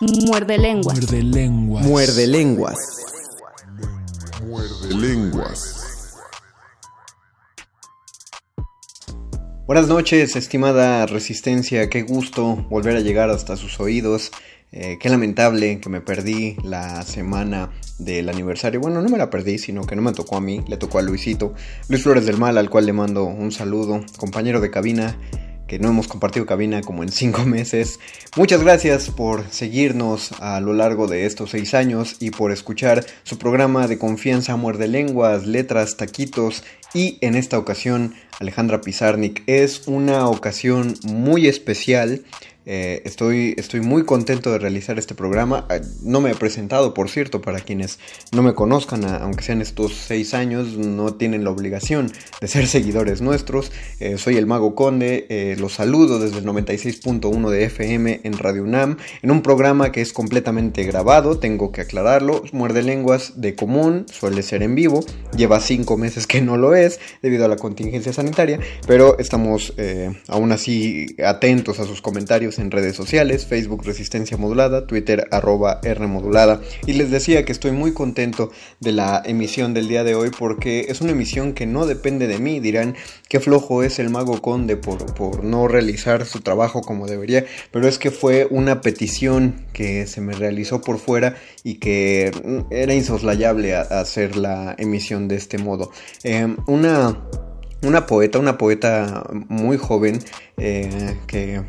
Muerde lenguas. Muerde lenguas. Muerde lenguas. Muerde lenguas. Buenas noches, estimada Resistencia. Qué gusto volver a llegar hasta sus oídos. Eh, qué lamentable que me perdí la semana del aniversario. Bueno, no me la perdí, sino que no me tocó a mí, le tocó a Luisito. Luis Flores del Mal, al cual le mando un saludo. Compañero de cabina, que no hemos compartido cabina como en cinco meses. Muchas gracias por seguirnos a lo largo de estos seis años y por escuchar su programa de confianza Muerde Lenguas, Letras, Taquitos y en esta ocasión Alejandra Pizarnik. Es una ocasión muy especial. Eh, estoy, estoy muy contento de realizar este programa. Ah, No me he presentado, por cierto, para quienes no me conozcan, aunque sean estos seis años, no tienen la obligación de ser seguidores nuestros. Eh, soy el Mago Conde, eh, los saludo desde el 96.1 de FM en Radio UNAM, en un programa que es completamente grabado, tengo que aclararlo. Muerde lenguas de común, suele ser en vivo, lleva cinco meses que no lo es debido a la contingencia sanitaria, pero estamos eh, aún así atentos a sus comentarios en redes sociales, Facebook Resistencia Modulada, Twitter arroba R Modulada. Y les decía que estoy muy contento de la emisión del día de hoy porque es una emisión que no depende de mí. Dirán qué flojo es el mago conde por, por no realizar su trabajo como debería, pero es que fue una petición que se me realizó por fuera y que mm, era insoslayable hacer la emisión de este modo. Eh, una una poeta, una poeta muy joven eh, que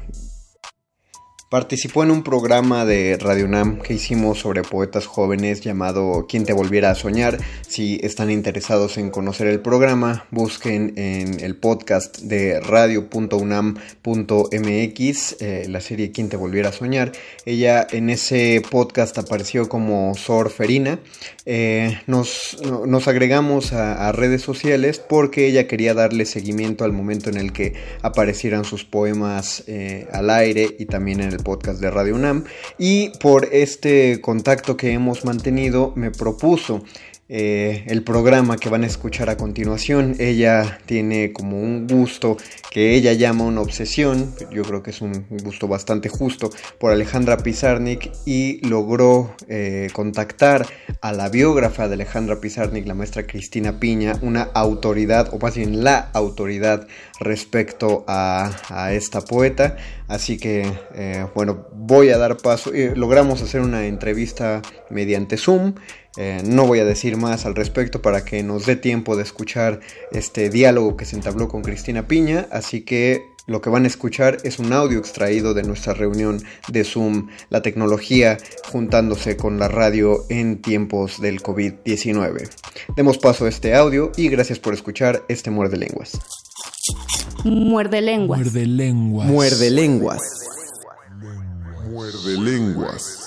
participó en un programa de Radio Nam que hicimos sobre poetas jóvenes llamado Quien te volviera a soñar. Si están interesados en conocer el programa, busquen en el podcast de radio.unam.mx eh, la serie Quien te volviera a soñar. Ella en ese podcast apareció como Sor Ferina. Eh, nos, no- nos agregamos a, a redes sociales porque ella quería darle seguimiento al momento en el que aparecieran sus poemas eh, al aire y también en el podcast de Radio UNAM. Y por este contacto que hemos mantenido me propuso eh, el programa que van a escuchar a continuación. Ella tiene como un gusto que ella llama una obsesión, yo creo que es un gusto bastante justo, por Alejandra Pizarnik y logró eh, contactar a la biógrafa de Alejandra Pizarnik, la maestra Cristina Piña, una autoridad, o más bien la autoridad respecto a, esta poeta. Así que, eh, bueno, voy a dar paso. logramos hacer una entrevista mediante Zoom. Eh, no voy a decir más al respecto para que nos dé tiempo de escuchar este diálogo que se entabló con Cristina Piña. Así que lo que van a escuchar es un audio extraído de nuestra reunión de Zoom, la tecnología juntándose con la radio en tiempos del COVID-19. Demos paso a este audio y gracias por escuchar este Muerde Lenguas. Muerde lenguas. Muerde lenguas. Muerde Lenguas. Muerde lenguas.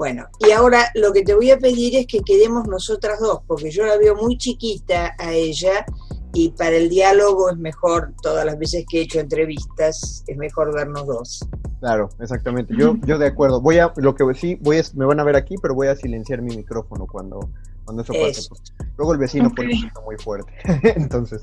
Bueno, y ahora lo que te voy a pedir es que quedemos nosotras dos, porque yo la veo muy chiquita a ella y para el diálogo es mejor, todas las veces que he hecho entrevistas, es mejor vernos dos. Claro, exactamente. Yo, yo de acuerdo. Voy a, lo que sí, voy a, me van a ver aquí, pero voy a silenciar mi micrófono cuando, cuando eso pase. Luego el vecino pone muy fuerte. entonces,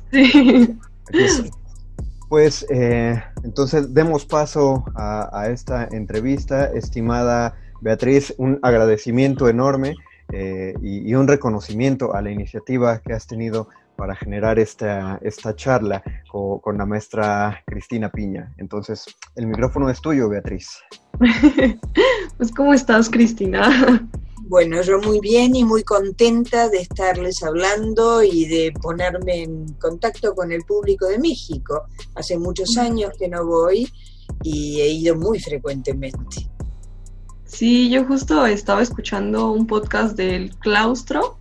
Pues eh, entonces demos paso a, esta entrevista, estimada Beatriz, un agradecimiento enorme eh, y, un reconocimiento a la iniciativa que has tenido para generar esta, esta charla con, la maestra Cristina Piña. Entonces, el micrófono es tuyo, Beatriz. pues, ¿cómo estás, Cristina? Bueno, yo muy bien y muy contenta de estarles hablando y de ponerme en contacto con el público de México. Hace muchos años que no voy y he ido muy frecuentemente. Sí, yo justo estaba escuchando un podcast del claustro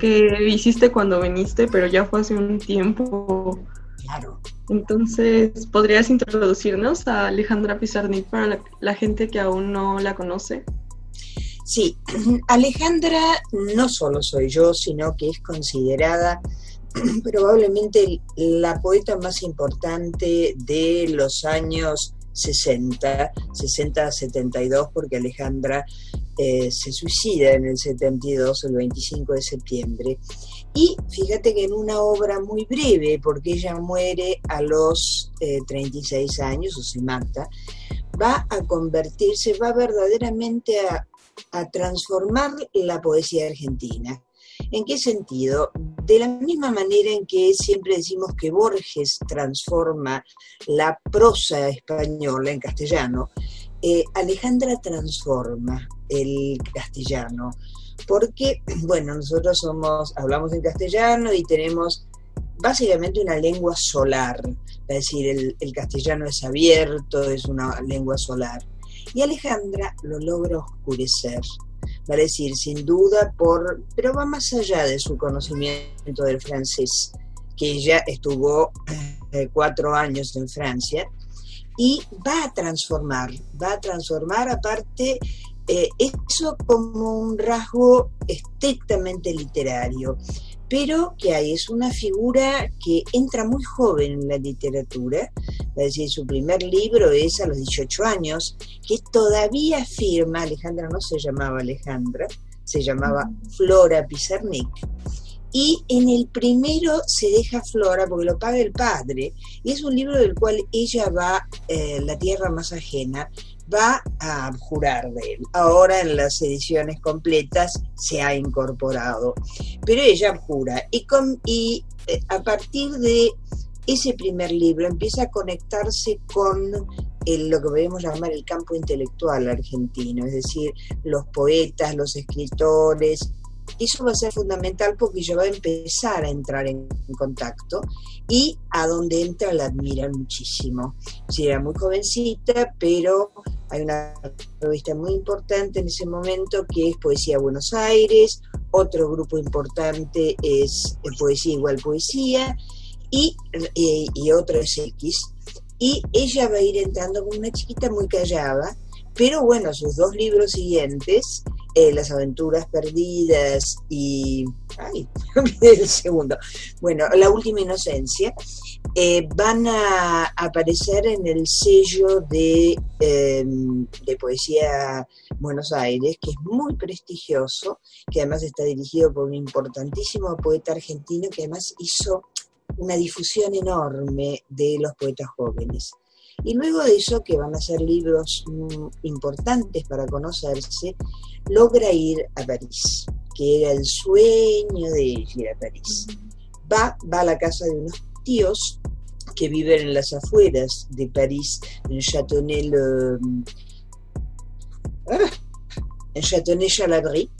que hiciste cuando viniste, pero ya fue hace un tiempo. Claro. Entonces, ¿podrías introducirnos a Alejandra Pizarnik para la, gente que aún no la conoce? Sí, Alejandra no solo soy yo, sino que es considerada probablemente la poeta más importante de los años 60, 60 72, porque Alejandra eh, se suicida en el 72, el 25 de septiembre. Y fíjate que en una obra muy breve, porque ella muere a los 36 eh, años o se mata, va a convertirse, va verdaderamente a, a transformar la poesía argentina. ¿En qué sentido? De la misma manera en que siempre decimos que Borges transforma la prosa española en castellano, eh, Alejandra transforma el castellano, porque, bueno, nosotros somos, hablamos en castellano y tenemos básicamente una lengua solar, es decir, el, el castellano es abierto, es una lengua solar. Y Alejandra lo logra oscurecer, va a decir, sin duda, por, pero va más allá de su conocimiento del francés, que ella estuvo eh, cuatro años en Francia, y va a transformar, va a transformar aparte eh, eso como un rasgo estrictamente literario pero que hay, es una figura que entra muy joven en la literatura, es decir, su primer libro es a los 18 años, que todavía firma, Alejandra no se llamaba Alejandra, se llamaba Flora Pizarnik, y en el primero se deja Flora porque lo paga el padre, y es un libro del cual ella va, eh, La tierra más ajena, va a jurar de él. Ahora en las ediciones completas se ha incorporado, pero ella jura y, con, y eh, a partir de ese primer libro empieza a conectarse con lo que podemos llamar el campo intelectual argentino, es decir, los poetas, los escritores, eso va a ser fundamental porque ella va a empezar a entrar en, contacto y a donde entra la admira muchísimo. Sí, era muy jovencita, pero hay una revista muy importante en ese momento que es Poesía Buenos Aires, otro grupo importante es Poesía Igual Poesía y, y, es X. Y ella va a ir entrando como una chiquita muy callada, pero bueno, sus dos libros siguientes eh, Las aventuras perdidas y... ¡Ay! el segundo. Bueno, La última inocencia. Eh, van a aparecer en el sello de, em, de Poesía Buenos Aires, que es muy prestigioso, que además está dirigido por un importantísimo poeta argentino que además hizo una difusión enorme de los poetas jóvenes. Y luego de eso, que van a ser libros mm, importantes para conocerse, logra ir a París, que era el sueño de ir a París. Va, va a la casa de unos tíos que viven en las afueras de París, en Châtenay, ah, en Châtenay-Chalabry,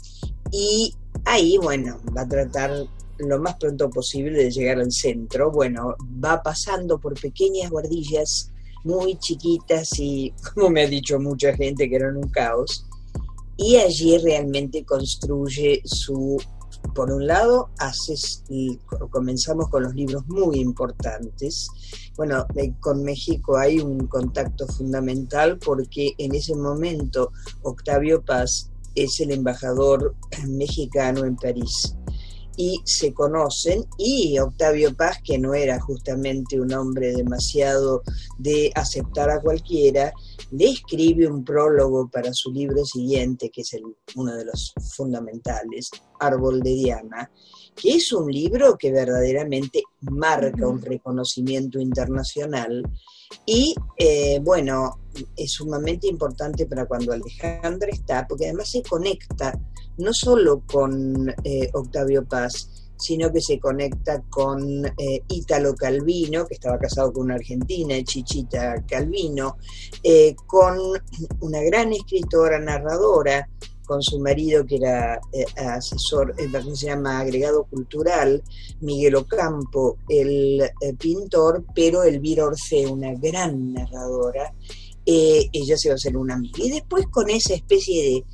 y ahí, bueno, va a tratar lo más pronto posible de llegar al centro. Bueno, va pasando por pequeñas guardillas muy chiquitas y, como me ha dicho mucha gente, que eran un caos. Y allí realmente construye su, por un lado, comenzamos con los libros muy importantes. Bueno, con México hay un contacto fundamental porque en ese momento Octavio Paz es el embajador mexicano en París. y se conocen y Octavio Paz, que no era justamente un hombre demasiado de aceptar a cualquiera, le escribe un prólogo para su libro siguiente, que es el, uno de los fundamentales, Árbol de Diana, que es un libro que verdaderamente marca un reconocimiento internacional y eh, bueno, es sumamente importante para cuando Alejandra está, porque además se conecta no solo con eh, Octavio Paz, sino que se conecta con eh, Ítalo Calvino, que estaba casado con una argentina, Chichita Calvino, eh, con una gran escritora, narradora, con su marido que era asesor, se llama agregado cultural, Miguel Ocampo, el pintor, pero Elvira Orfeo, una gran narradora, ella se va a hacer una amiga. Y después con esa especie de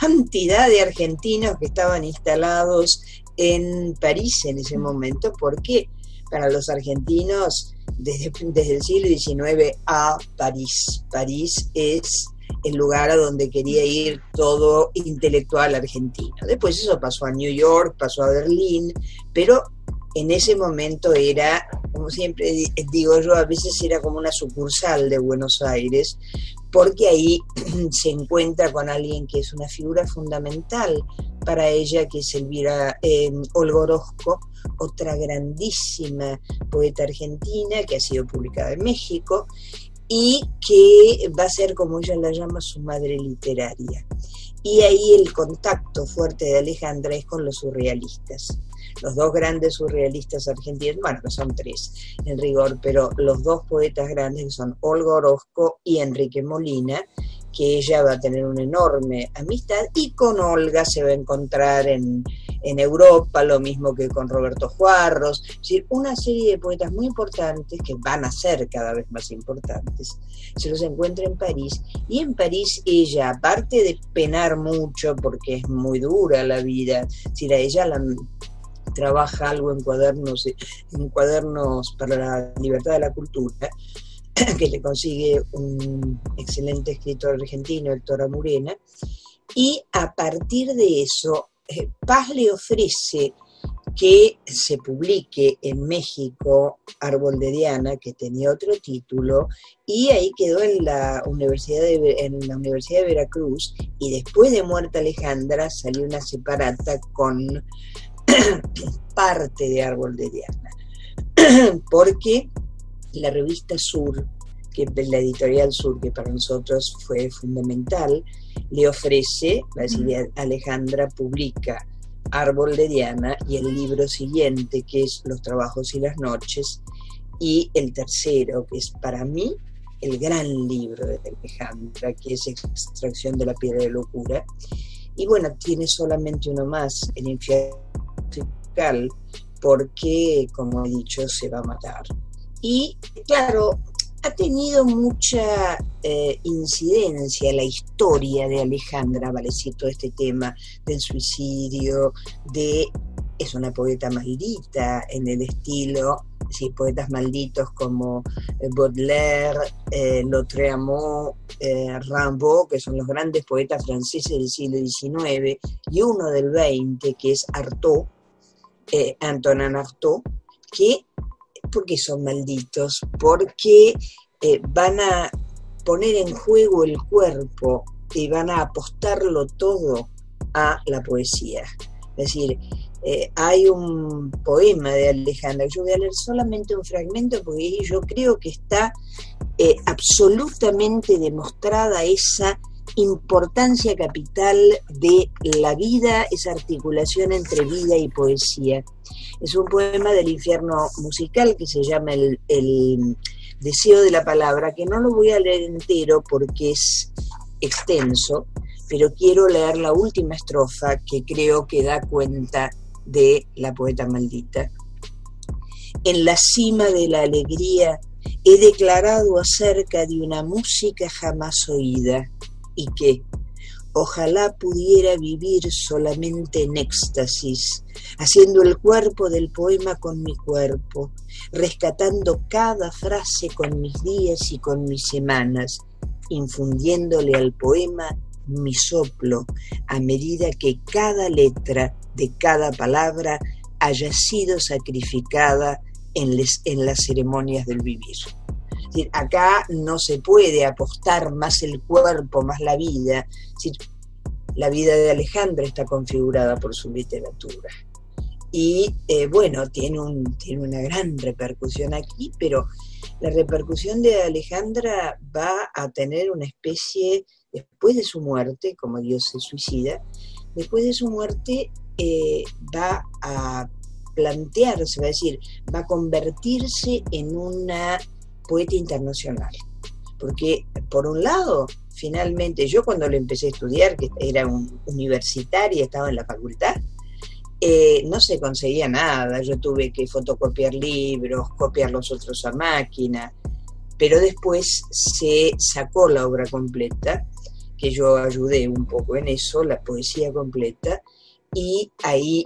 cantidad de argentinos que estaban instalados en París en ese momento, porque para los argentinos desde, desde el siglo XIX a París, París es el lugar a donde quería ir todo intelectual argentino. Después eso pasó a New York, pasó a Berlín, pero en ese momento era, como siempre digo yo, a veces era como una sucursal de Buenos Aires, porque ahí se encuentra con alguien que es una figura fundamental para ella, que es Elvira eh, otra grandísima poeta argentina que ha sido publicada en México y que va a ser, como ella la llama, su madre literaria. Y ahí el contacto fuerte de Alejandra es con los surrealistas los dos grandes surrealistas argentinos, bueno, que son tres en rigor, pero los dos poetas grandes son Olga Orozco y Enrique Molina, que ella va a tener una enorme amistad y con Olga se va a encontrar en, en Europa, lo mismo que con Roberto Juarros, es decir, una serie de poetas muy importantes que van a ser cada vez más importantes. Se los encuentra en París y en París ella, aparte de penar mucho porque es muy dura la vida, si a ella la, trabaja algo en cuadernos, en cuadernos para la libertad de la cultura, que le consigue un excelente escritor argentino, Héctor Amurena, y a partir de eso, eh, Paz le ofrece que se publique en México Árbol de Diana, que tenía otro título, y ahí quedó en la Universidad de, en la Universidad de Veracruz, y después de muerta Alejandra salió una separata con parte de Árbol de Diana, porque la revista Sur, que la editorial Sur, que para nosotros fue fundamental, le ofrece, Alejandra publica Árbol de Diana y el libro siguiente, que es Los trabajos y las noches, y el tercero, que es para mí el gran libro de Alejandra, que es Extracción de la piedra de locura. Y bueno, tiene solamente uno más, El infierno porque, como he dicho, se va a matar. Y claro, ha tenido mucha eh, incidencia la historia de Alejandra, vale decir, todo este tema del suicidio, de es una poeta maldita en el estilo, sí, poetas malditos como eh, Baudelaire, eh, Lautréamont, eh, Rimbaud, que son los grandes poetas franceses del siglo XIX, y uno del XX, que es Artaud, eh, Antonin Artaud, que, porque son malditos, porque eh, van a poner en juego el cuerpo y van a apostarlo todo a la poesía. Es decir, eh, hay un poema de Alejandra, yo voy a leer solamente un fragmento porque yo creo que está absolutamente demostrada esa importancia capital de la vida, esa articulación entre vida y poesía. Es un poema del infierno musical que se llama el, deseo de la palabra, que no lo voy a leer entero porque es extenso, pero quiero leer la última estrofa que creo que da cuenta de la poeta maldita. En la cima de la alegría he declarado acerca de una música jamás oída y que ojalá pudiera vivir solamente en éxtasis, haciendo el cuerpo del poema con mi cuerpo, rescatando cada frase con mis días y con mis semanas, infundiéndole al poema mi soplo a medida que cada letra de cada palabra haya sido sacrificada en, en las ceremonias del vivir. Acá no se puede apostar más el cuerpo, más la vida. la vida de Alejandra está configurada por su literatura. Y eh, bueno, tiene, un, tiene una gran repercusión aquí, pero la repercusión de Alejandra va a tener una especie, después de su muerte, como Dios se suicida, después de su muerte eh, va a plantearse, va a decir, va a convertirse en una poeta internacional. Porque, por un lado, finalmente, yo cuando le empecé a estudiar, que era un universitaria, estaba en la facultad, eh, no se conseguía nada. Yo tuve que fotocopiar libros, copiar los otros a máquina, pero después se sacó la obra completa, que yo ayudé un poco en eso, la poesía completa, y ahí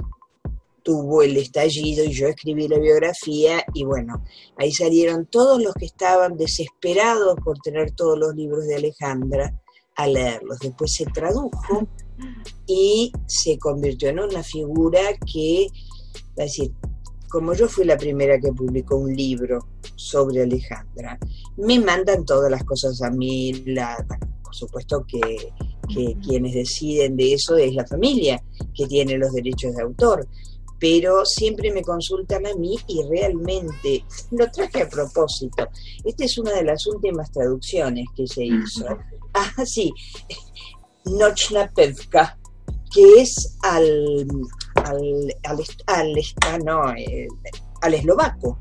tuvo el estallido y yo escribí la biografía y bueno, ahí salieron todos los que estaban desesperados por tener todos los libros de Alejandra a leerlos. Después se tradujo y se convirtió en una figura que, es decir, como yo fui la primera que publicó un libro sobre Alejandra, me mandan todas las cosas a mí, la, por supuesto que, que quienes deciden de eso es la familia que tiene los derechos de autor, pero siempre me consultan a mí y realmente lo traje a propósito. Esta es una de las últimas traducciones que se hizo. Ah, sí, Nochna Pevka, que es al, al, al, ah, no, eh, al eslovaco.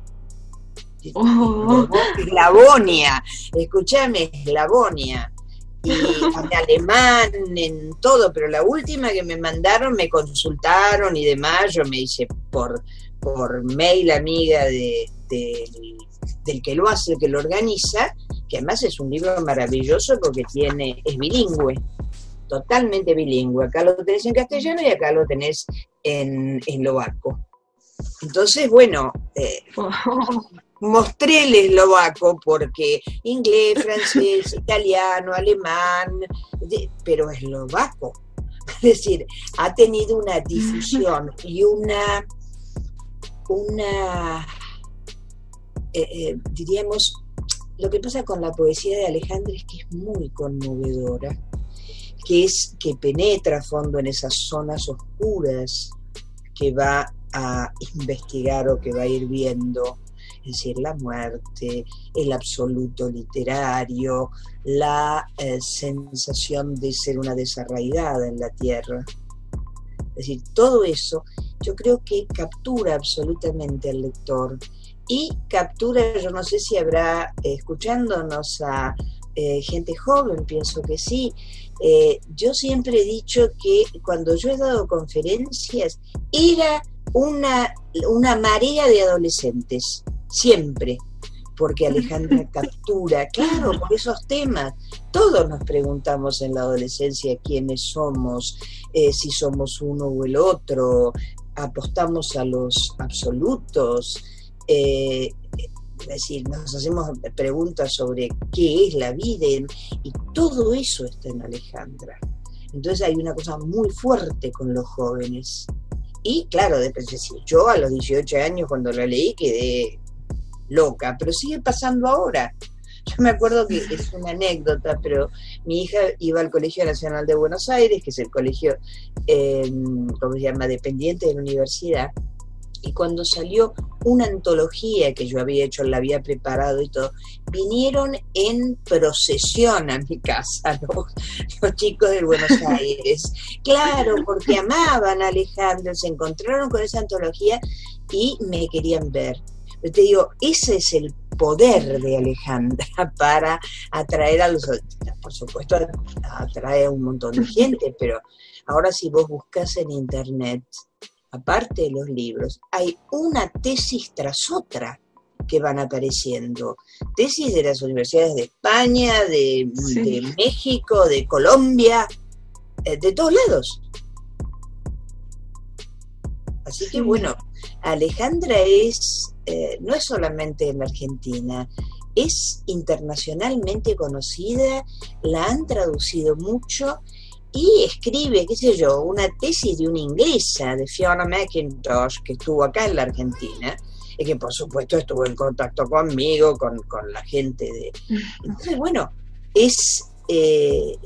Oh. Eslavonia, escúchame, Eslavonia y en alemán, en todo, pero la última que me mandaron me consultaron y demás, yo me hice por, por mail amiga de, del que lo hace, el que lo organiza, que además es un libro maravilloso porque tiene, es bilingüe, totalmente bilingüe. Acá lo tenés en castellano y acá lo tenés en eslovaco. Entonces, bueno, eh, mostré el eslovaco porque inglés, francés, italiano, alemán, pero eslovaco. Es decir, ha tenido una difusión y una, una eh, eh, diríamos, lo que pasa con la poesía de Alejandra es que es muy conmovedora, que es que penetra a fondo en esas zonas oscuras que va a investigar o que va a ir viendo es decir, la muerte, el absoluto literario, la eh, sensación de ser una desarraigada en la tierra. Es decir, todo eso yo creo que captura absolutamente al lector y captura, yo no sé si habrá, eh, escuchándonos a eh, gente joven, pienso que sí. yo siempre he dicho que cuando yo he dado conferencias era una, una marea de adolescentes siempre, porque Alejandra captura, claro, por esos temas. Todos nos preguntamos en la adolescencia quiénes somos, eh, si somos uno o el otro, apostamos a los absolutos, eh, es decir, nos hacemos preguntas sobre qué es la vida y todo eso está en Alejandra. Entonces hay una cosa muy fuerte con los jóvenes. Y claro, yo a los 18 años cuando la leí quedé loca, pero sigue pasando ahora. Yo me acuerdo que es una anécdota, pero mi hija iba al Colegio Nacional de Buenos Aires, que es el colegio, eh, ¿cómo se llama?, dependiente de la universidad, y cuando salió una antología que yo había hecho, la había preparado y todo, vinieron en procesión a mi casa los, chicos de Buenos Aires. Claro, porque amaban a Alejandro, se encontraron con esa antología y me querían ver te digo, ese es el poder de Alejandra para atraer a los... Por supuesto, atrae a un montón de gente, pero ahora si vos buscas en internet, aparte de los libros, hay una tesis tras otra que van apareciendo. Tesis de las universidades de España, de, México, de Colombia, eh, de todos lados. Así que bueno, Alejandra es eh, no es solamente en Argentina, es internacionalmente conocida, la han traducido mucho y escribe, qué sé yo, una tesis de una inglesa, de Fiona McIntosh, que estuvo acá en la Argentina, y que por supuesto estuvo en contacto conmigo, con, la gente de... Entonces, bueno, es eh,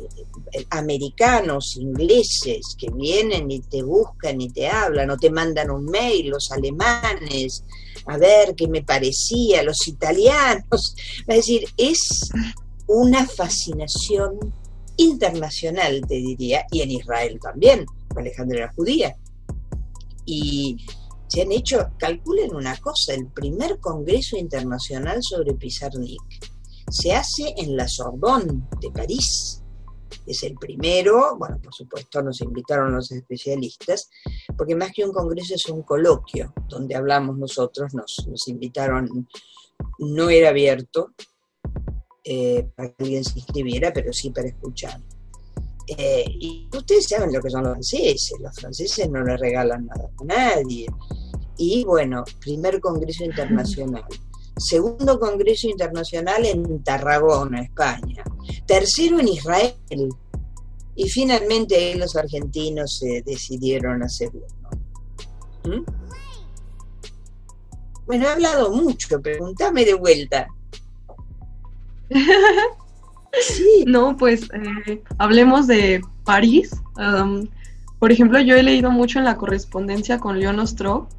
americanos, ingleses, que vienen y te buscan y te hablan, o te mandan un mail, los alemanes, a ver qué me parecía, los italianos. Es decir, es una fascinación internacional, te diría, y en Israel también, Alejandra era judía. Y se han hecho, calculen una cosa, el primer Congreso Internacional sobre Pizarnik se hace en la Sorbonne de París. Es el primero, bueno, por supuesto nos invitaron los especialistas, porque más que un congreso es un coloquio donde hablamos nosotros, nos, nos invitaron, no era abierto, eh, para que alguien se inscribiera, pero sí para escuchar. Eh, y ustedes saben lo que son los franceses, los franceses no le regalan nada a nadie. Y bueno, primer Congreso Internacional. Segundo Congreso Internacional en Tarragona, España. Tercero en Israel. Y finalmente los argentinos se decidieron hacer uno. ¿Mm? Bueno, he hablado mucho, pregúntame de vuelta. sí. No, pues eh, hablemos de París. por ejemplo, yo he leído mucho en la correspondencia con Leon Ostro,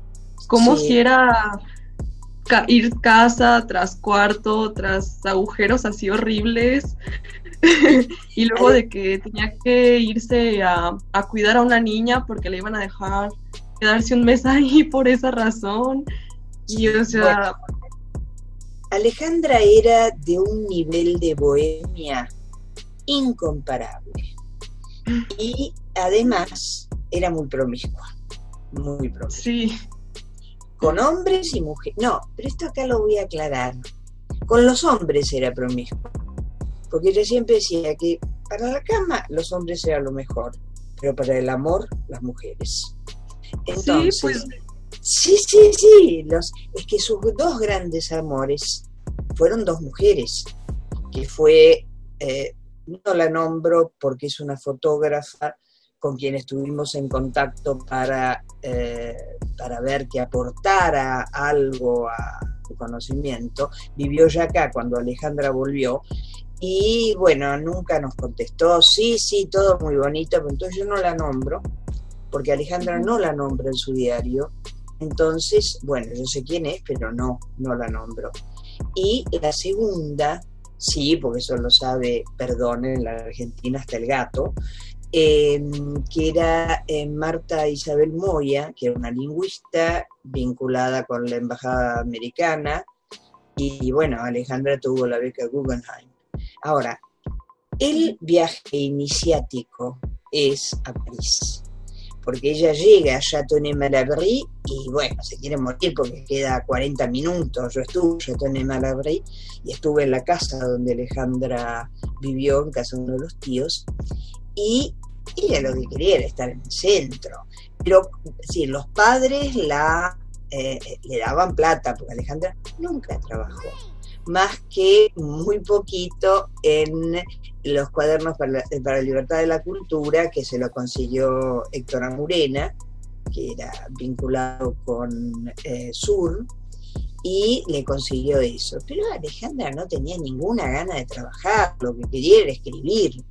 como si era ir casa tras cuarto, tras agujeros así horribles, y luego de que tenía que irse a, a, cuidar a una niña porque le iban a dejar quedarse un mes ahí por esa razón. Y o sea, Alejandra era de un nivel de bohemia incomparable y además era muy promiscua, muy promiscua. Sí. Con hombres y mujeres. No, pero esto acá lo voy a aclarar. Con los hombres era promiscua, porque ella siempre decía que para la cama los hombres eran lo mejor, pero para el amor las mujeres. Entonces, sí, pues Sí, sí, sí. Los, es que sus dos grandes amores fueron dos mujeres, que fue, eh, no la nombro porque es una fotógrafa con quien estuvimos en contacto para, eh, para ver que aportara algo a su conocimiento. Vivió ya acá cuando Alejandra volvió y bueno, nunca nos contestó, sí, sí, todo muy bonito, pero entonces yo no la nombro, porque Alejandra no la nombra en su diario, entonces, bueno, yo sé quién es, pero no, no la nombro. Y la segunda, sí, porque eso lo sabe, perdón, en la Argentina hasta el gato, em, que era eh, Marta Isabel Moya, que era una lingüista vinculada con la Embajada Americana, y bueno, Alejandra tuvo la beca Guggenheim. Ahora, el viaje iniciático es a París porque ella llega a Châtenay-Malabry y bueno, se quiere morir porque queda 40 minutos. Yo estuve en Châtenay-Malabry y estuve en la casa donde Alejandra vivió, en casa de uno de los tíos, y ella lo que quería era estar en el centro. Pero sí, los padres eh, le daban plata, porque Alejandra nunca trabajó más que muy poquito en los cuadernos para la, para libertad de la cultura, que se lo consiguió Héctor Amurena, que era vinculado con eh, Sur, y le consiguió eso. Pero Alejandra no tenía ninguna gana de trabajar, lo que quería era escribir.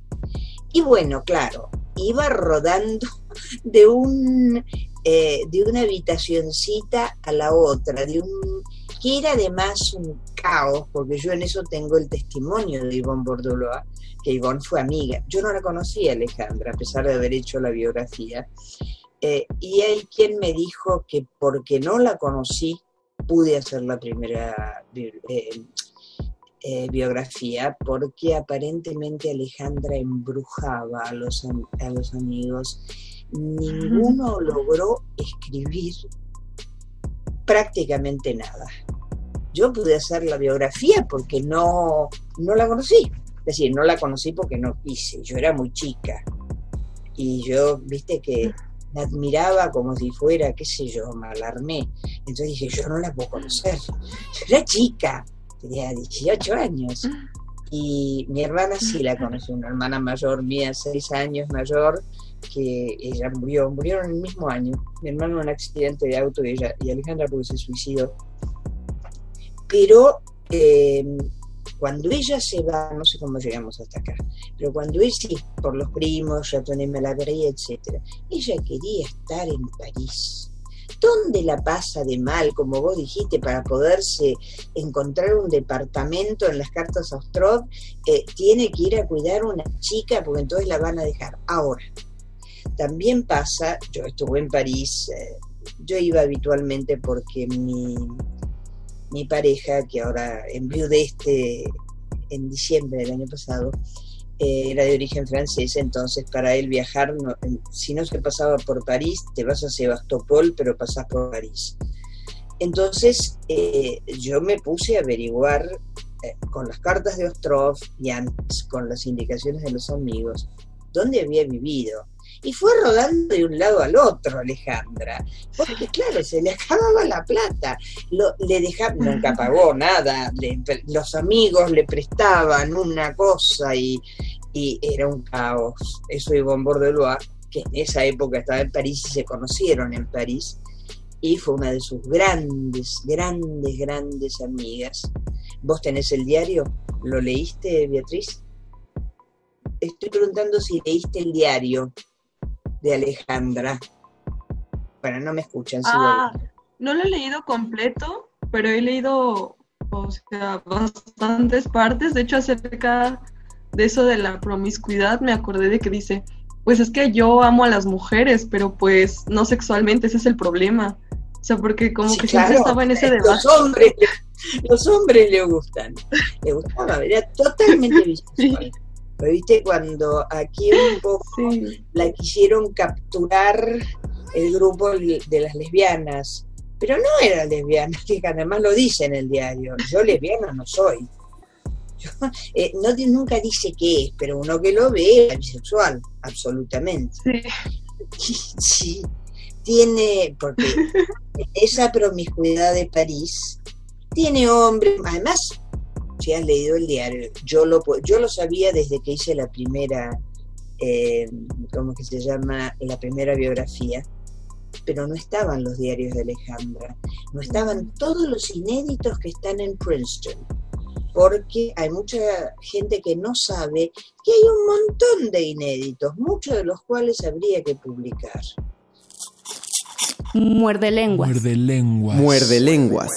Y bueno, claro, iba rodando de un eh, de una habitacioncita a la otra, de un que era además un caos, porque yo en eso tengo el testimonio de Ivonne Bordoloa, que Ivonne fue amiga. Yo no la conocía, Alejandra, a pesar de haber hecho la biografía. Eh, y hay quien me dijo que porque no la conocí, pude hacer la primera eh, eh, biografía, porque aparentemente Alejandra embrujaba a los, a los amigos. Ninguno logró escribir prácticamente nada. Yo pude hacer la biografía porque no, no la conocí. Es decir, no la conocí porque no quise. Yo era muy chica. Y yo, viste que la admiraba como si fuera, qué sé yo, me alarmé. Entonces dije, yo no la puedo conocer. Yo era chica, tenía 18 años. Y mi hermana sí la conoció, una hermana mayor mía, seis años mayor, que ella murió, murieron el mismo año. Mi hermano en un accidente de auto y, ella, y Alejandra porque se suicidó. Pero eh, cuando ella se va, no sé cómo llegamos hasta acá, pero cuando ella, sí, por los primos, Chatoné Malabría, etc., ella quería estar en París. ¿Dónde la pasa de mal, como vos dijiste, para poderse encontrar un departamento en las cartas a eh, tiene que ir a cuidar a una chica porque entonces la van a dejar. Ahora, también pasa, yo estuve en París, eh, yo iba habitualmente porque mi, mi pareja, que ahora este en diciembre del año pasado, era de origen francés, entonces para él viajar, si no se pasaba por París, te vas a Sebastopol, pero pasás por París. Entonces eh, yo me puse a averiguar eh, con las cartas de Ostrov y antes con las indicaciones de los amigos dónde había vivido y fue rodando de un lado al otro Alejandra, porque claro, se le acababa la plata, le dejaban, nunca pagó nada, los amigos le prestaban una cosa y, era un caos. Eso de Bordelois, que en esa época estaba en París y se conocieron en París, y fue una de sus grandes, grandes, grandes amigas. ¿Vos tenés el diario? ¿Lo leíste, Beatriz? Estoy preguntando si leíste el diario de Alejandra. Bueno, no me escuchan. Ah, no lo he leído completo, pero he leído o sea, bastantes partes. De hecho, acerca de eso de la promiscuidad, me acordé de que dice, pues es que yo amo a las mujeres, pero pues no sexualmente, ese es el problema. O sea, porque como que siempre estaba en ese debate. Los hombres, los hombres le gustan. Le gustaba, era totalmente bisexual viste cuando aquí un poco la quisieron capturar el grupo de las lesbianas, pero no era lesbiana, que además lo dice en el diario, yo lesbiana no soy. Eh, no, nunca dice qué es, pero uno que lo ve es bisexual, absolutamente. Sí. sí. Tiene, porque esa promiscuidad de París tiene hombre, además si has leído el diario, yo lo, yo lo sabía desde que hice la primera, eh, ¿cómo que se llama? La primera biografía, pero no estaban los diarios de Alejandra, no estaban todos los inéditos que están en Princeton, porque hay mucha gente que no sabe que hay un montón de inéditos, muchos de los cuales habría que publicar. Muerde lenguas. Muerde lenguas. Muerde lenguas.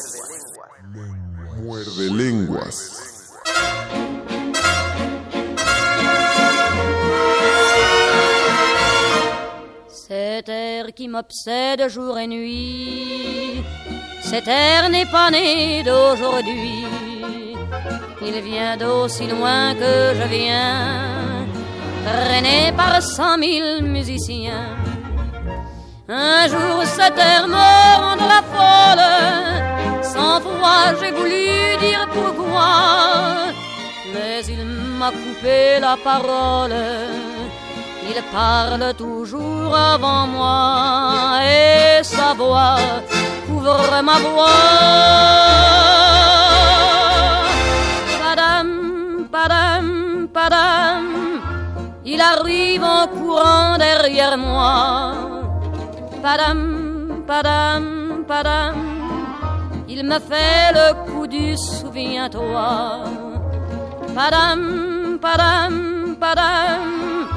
Muerde lenguas. Cet air qui m'obsède jour et nuit, cet air n'est pas né d'aujourd'hui. Il vient d'aussi loin que je viens, traîné par cent mille musiciens. Un jour cet air me la folle Cent fois j'ai voulu dire pourquoi, mais il m'a coupé la parole. Il parle toujours avant moi et sa voix couvre ma voix. Padam, padam, padam, il arrive en courant derrière moi. Padam, padam, padam il me fait le coup du souviens-toi. Padam, padam, padam,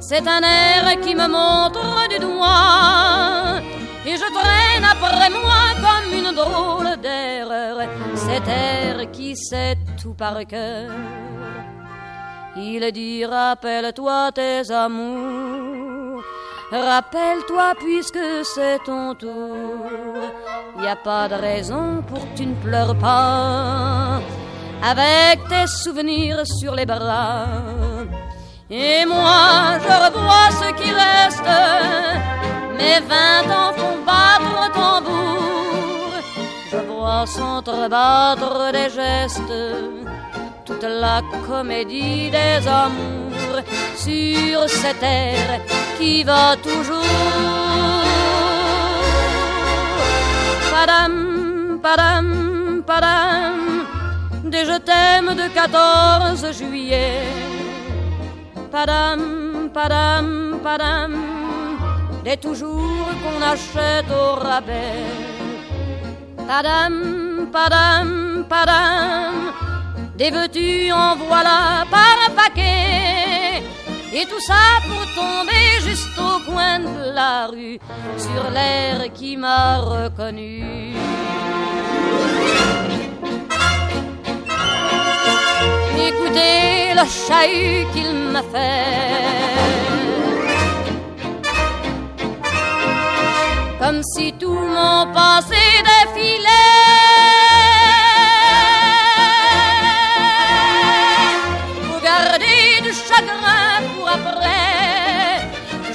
c'est un air qui me montre du doigt. Et je traîne après moi comme une drôle d'erreur, cet air qui sait tout par cœur. Il dit rappelle-toi tes amours Rappelle-toi puisque c'est ton tour. Y a pas de raison pour que tu ne pleures pas. Avec tes souvenirs sur les bras. Et moi, je revois ce qui reste. Mes vingt ans font battre tambour. Je vois s'entrebattre des gestes. Toute la comédie des amours sur cette terre qui va toujours. Padam, padam, padam, des je t'aime de 14 juillet. Padam, padam, padam, des toujours qu'on achète au rabais. Padam, padam, padam, des veux-tu en voilà par un paquet. Et tout ça pour tomber juste au coin de la rue, sur l'air qui m'a reconnu. Écoutez le chahut qu'il m'a fait. Comme si tout mon passé défilait.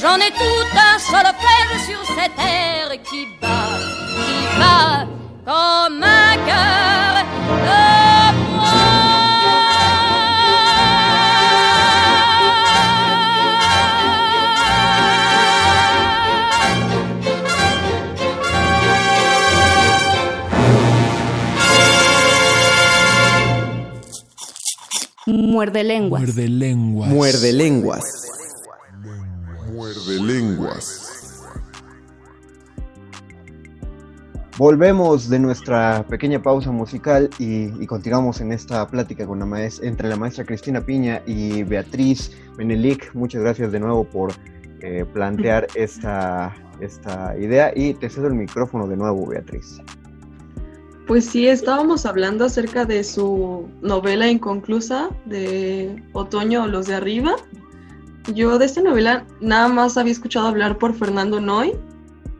J'en ai tout un solfège sur cette terre qui bat, qui bat comme un cœur de Muerde lenguas. Muerde lenguas. Muerde lenguas. Muerde lenguas. Volvemos de nuestra pequeña pausa musical y, y continuamos en esta plática con la maestra, entre la maestra Cristina Piña y Beatriz Benelic. Muchas gracias de nuevo por eh, plantear esta, esta idea y te cedo el micrófono de nuevo, Beatriz. Pues sí, estábamos hablando acerca de su novela inconclusa de Otoño o los de arriba. Yo de esta novela nada más había escuchado hablar por Fernando Noy,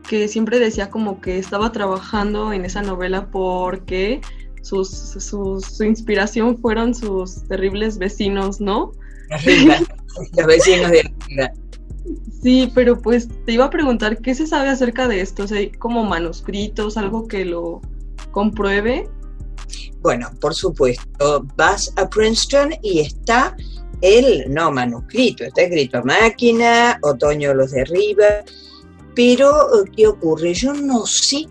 que siempre decía como que estaba trabajando en esa novela porque sus, su inspiración fueron sus terribles vecinos, ¿no? Los vecinos de arriba. Sí, pero pues te iba a preguntar qué se sabe acerca de esto, o sea, ¿hay como manuscritos, algo que lo compruebe. Bueno, por supuesto, vas a Princeton y está el, no manuscrito, está escrito a máquina, otoño los de arriba, pero eh, ¿qué ocurre? Yo no sé,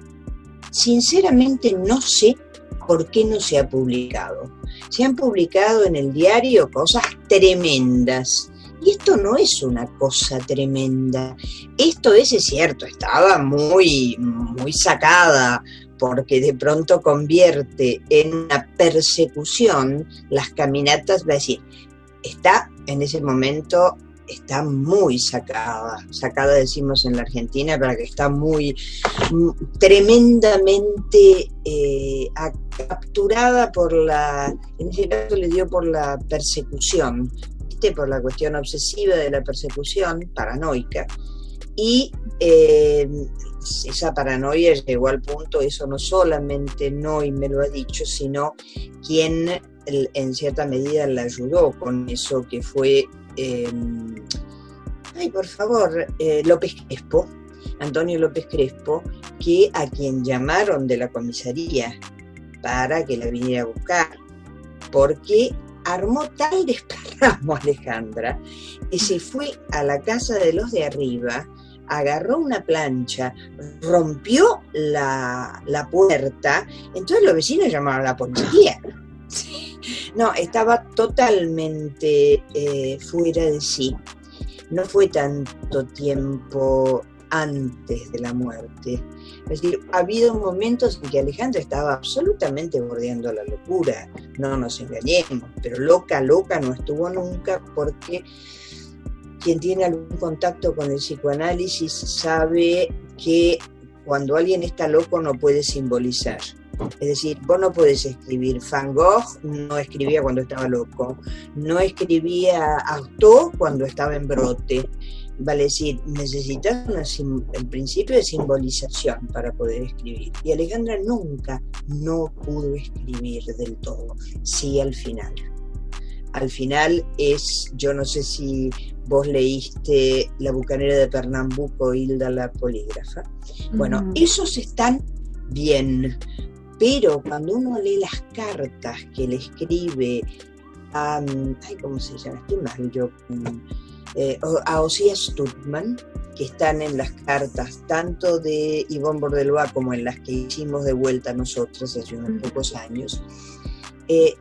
sinceramente no sé por qué no se ha publicado. Se han publicado en el diario cosas tremendas. Y esto no es una cosa tremenda. Esto es, es cierto, estaba muy, muy sacada porque de pronto convierte en una persecución las caminatas, va a decir, está en ese momento, está muy sacada, sacada decimos en la Argentina, para que está muy, mm, tremendamente eh, capturada por la, en ese caso le dio por la persecución, ¿viste? por la cuestión obsesiva de la persecución, paranoica, y eh, esa paranoia llegó al punto, eso no solamente Noy me lo ha dicho, sino quien en cierta medida la ayudó con eso que fue, eh, ay por favor, eh, López Crespo, Antonio López Crespo, que a quien llamaron de la comisaría para que la viniera a buscar, porque armó tal desparramo Alejandra que se fue a la casa de los de arriba, agarró una plancha, rompió la, la puerta, entonces los vecinos llamaron a la policía. No, estaba totalmente eh, fuera de sí. No fue tanto tiempo antes de la muerte. Es decir, ha habido momentos en que Alejandra estaba absolutamente bordeando la locura, no nos engañemos, pero loca, loca no estuvo nunca porque quien tiene algún contacto con el psicoanálisis sabe que cuando alguien está loco no puede simbolizar. Es decir, vos no podés escribir. Van Gogh no escribía cuando estaba loco, no escribía Artaud cuando estaba en brote. Vale decir, necesitas el principio de simbolización para poder escribir. Y Alejandra nunca no pudo escribir del todo, sí al final. Al final es, yo no sé si vos leíste La bucanera de Pernambuco, Hilda la polígrafa. Bueno, esos están bien, pero cuando uno lee las cartas que le escribe a, mm, ay, ¿cómo se llama? Estoy mal yo, mm, eh, a Osías Tutman, que están en las cartas tanto de Ivonne Bordelois como en las que hicimos de vuelta nosotros hace unos Ujú. pocos años, eh,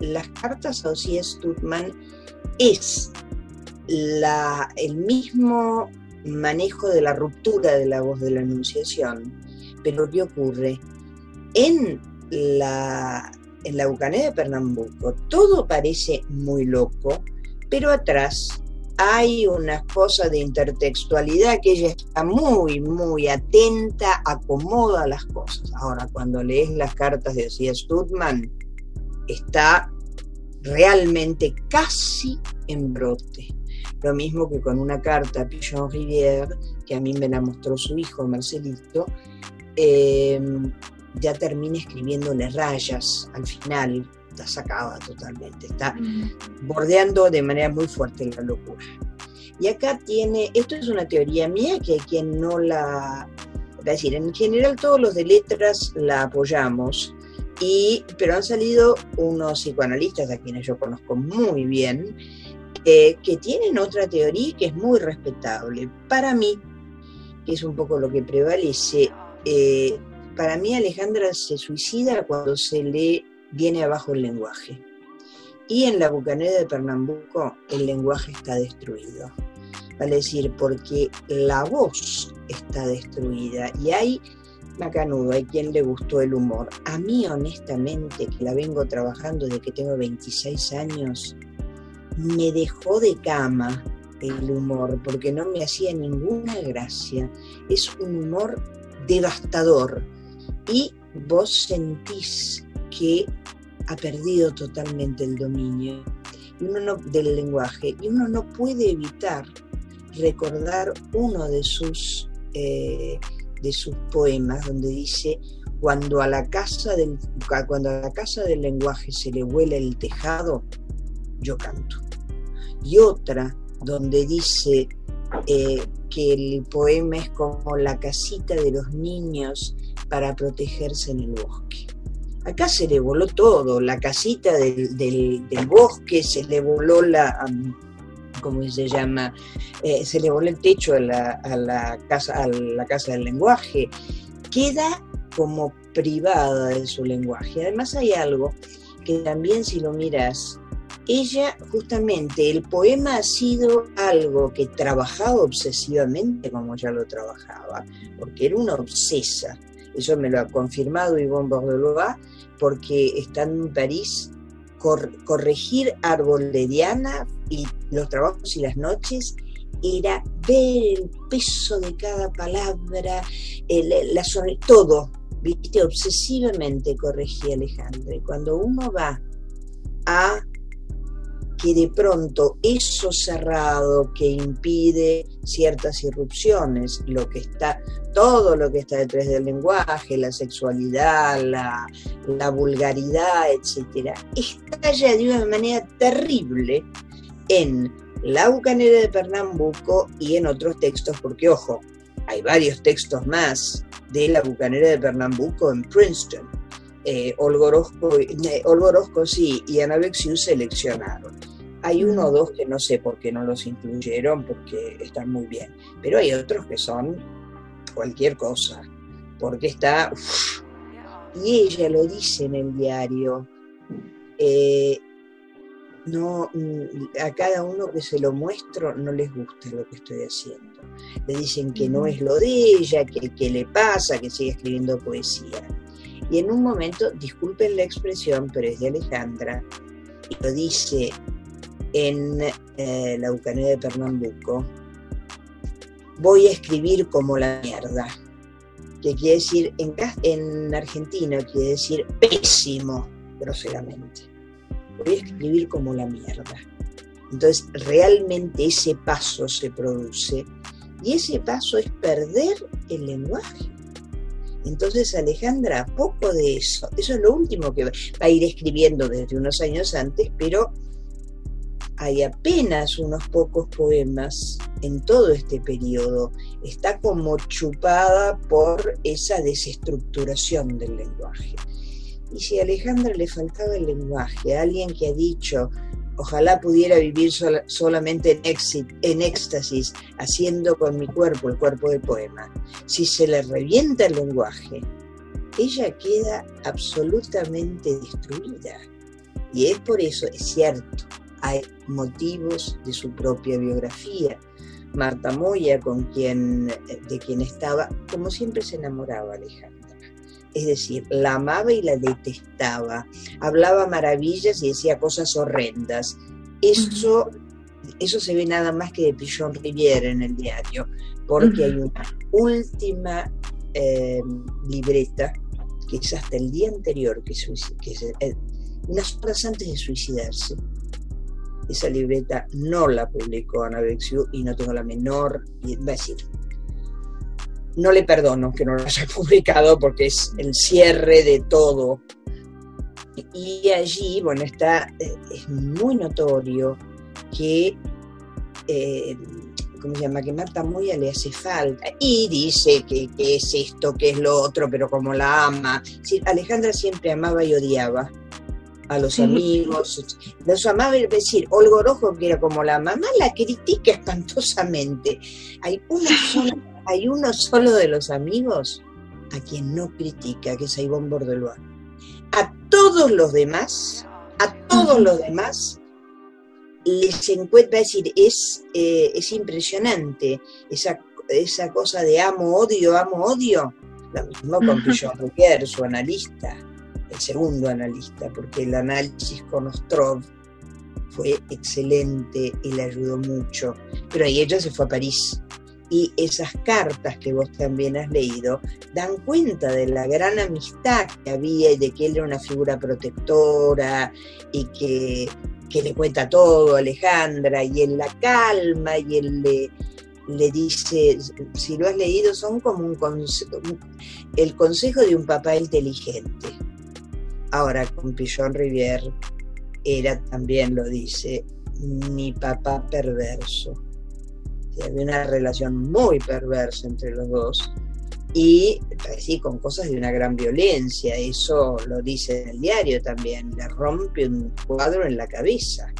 las cartas a Osía Stutman es la, el mismo manejo de la ruptura de la voz de la Anunciación. Pero ¿qué ocurre? En la, en la de Pernambuco todo parece muy loco, pero atrás hay una cosa de intertextualidad que ella está muy, muy atenta, acomoda las cosas. Ahora, cuando lees las cartas de Osía Stutman, está realmente casi en brote. Lo mismo que con una carta a Pigeon Rivière, que a mí me la mostró su hijo Marcelito, eh, ya termina escribiéndole rayas al final, está sacada totalmente, está mm. bordeando de manera muy fuerte la locura. Y acá tiene, esto es una teoría mía que quien no la, es decir, en general todos los de letras la apoyamos, y, pero han salido unos psicoanalistas a quienes yo conozco muy bien, eh, que tienen otra teoría que es muy respetable. Para mí, que es un poco lo que prevalece, eh, para mí Alejandra se suicida cuando se le viene abajo el lenguaje. Y en la bucanera de Pernambuco el lenguaje está destruido. Vale decir, porque la voz está destruida y hay macanudo, hay quien le gustó el humor. A mí, honestamente, que la vengo trabajando desde que tengo 26 años, me dejó de cama el humor, porque no me hacía ninguna gracia. Es un humor devastador. Y vos sentís que ha perdido totalmente el dominio del lenguaje y uno no puede evitar recordar uno de sus eh, de sus poemas donde dice cuando a la casa del cuando a la casa del lenguaje se le vuela el tejado yo canto y otra donde dice eh, que el poema es como la casita de los niños para protegerse en el bosque. Acá se le voló todo, la casita del, bosque, se le voló la, ¿cómo se llama? Eh, se le voló el techo a la, casa, a la casa del lenguaje. Queda como privada de su lenguaje. Además hay algo que también si lo miras, ella justamente, el poema ha sido algo que trabajaba obsesivamente como ya lo trabajaba, porque era una obsesa eso me lo ha confirmado Yvonne Bordelois, porque estando en París, corregir árbol de Diana y los trabajos y las noches era ver el peso de cada palabra, la todo, ¿viste? obsesivamente corregía Alejandro. Cuando uno va a que de pronto eso cerrado que impide ciertas irrupciones, lo que está, todo lo que está detrás del lenguaje, la sexualidad, la, la vulgaridad, etcétera, estalla de una manera terrible en la bucanera de Pernambuco y en otros textos, porque ojo, hay varios textos más de la bucanera de Pernambuco en Princeton. Eh, Olgorozco, eh, sí y seleccionaron. Hay uno o dos que no sé por qué no los incluyeron, porque están muy bien, pero hay otros que son cualquier cosa, porque está... y ella lo dice en el diario, eh, no, mm, a cada uno que se lo muestro no les gusta lo que estoy haciendo. Le dicen que no es lo de ella, que, que le pasa, que sigue escribiendo poesía. Y en un momento, disculpen la expresión, pero es de Alejandra, y lo dice en eh, la Bucanera de Pernambuco, voy a escribir como la mierda, que quiere decir, en, en argentino quiere decir pésimo, groseramente. Voy a escribir como la mierda. Entonces, realmente ese paso se produce y ese paso es perder el lenguaje. Entonces, Alejandra, poco de eso, eso es lo último que va a ir escribiendo desde unos años antes, pero hay apenas unos pocos poemas en todo este periodo. Está como chupada por esa desestructuración del lenguaje. Y si a Alejandra le faltaba el lenguaje, alguien que ha dicho, ojalá pudiera vivir solamente en, éxtasis, haciendo con mi cuerpo el cuerpo de poema, si se le revienta el lenguaje, ella queda absolutamente destruida Y es por eso, es cierto, hay motivos de su propia biografía. Marta Moya, con quien, de quien estaba, como siempre se enamoraba Alejandra. Es decir, la amaba y la detestaba. Hablaba maravillas y decía cosas horrendas. Eso, eso se ve nada más que de Pichon Rivière en el diario, porque hay una última eh, libreta que es hasta el día anterior, que, que eh, unas horas antes de suicidarse, esa libreta no la publicó Ana Bexiu y no tengo la menor, va a decir, no le perdono que no la haya publicado porque es el cierre de todo. Y allí, bueno, está, eh, es muy notorio que, eh, ¿cómo se llama? Que Marta Moya le hace falta. Y dice que, es esto, que es lo otro, pero como la ama. Alejandra siempre amaba y odiaba a los amigos, los amaba, es decir, Olgorojo, que era como la mamá, la critica espantosamente. Hay solo, hay uno solo de los amigos a quien no critica, que es Ivonne Bordelois. A todos los demás, a todos los demás, les encuentra, es decir, es, eh, es impresionante esa, esa cosa de amo, odio, amo, odio. Lo mismo con Pichon Ruquier, su analista el segundo analista, porque el análisis con Ostrov fue excelente y le ayudó mucho. Pero ahí ella se fue a París. Y esas cartas que vos también has leído dan cuenta de la gran amistad que había y de que él era una figura protectora y que, que le cuenta todo a Alejandra y él la calma y él le, le dice, si lo has leído, son como un, el consejo de un papá inteligente. Ahora, con Pichon Rivière era también, lo dice, mi papá perverso. Había una relación muy perversa entre los dos y sí, con cosas de una gran violencia. Eso lo dice en el diario también. Le rompe un cuadro en la cabeza.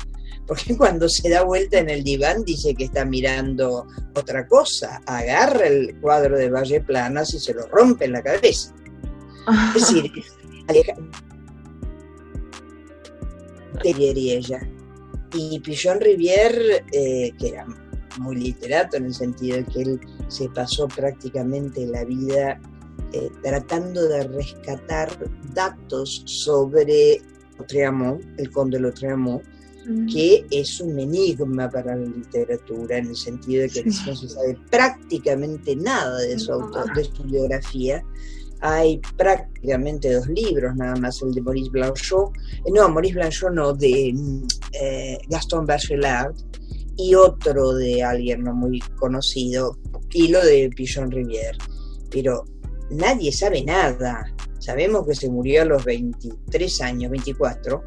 Porque cuando se da vuelta en el diván dice que está mirando otra cosa. Agarra el cuadro de Valle Planas y se lo rompe en la cabeza. Es decir, y ella. Y Pichon Rivière, eh, que era muy literato en el sentido de que él se pasó prácticamente la vida eh, tratando de rescatar datos sobre Lautréamont, el conde mm. que es un enigma para la literatura en el sentido de que no se sabe prácticamente nada de su, autor, de su biografía. Hay prácticamente dos libros, nada más el de Maurice Blanchot, eh, no, Maurice Blanchot no, de eh, Gaston Bachelard, y otro de alguien no muy conocido, y lo de Pichon Rivière. Pero nadie sabe nada. Sabemos que se murió a los 23 años, 24,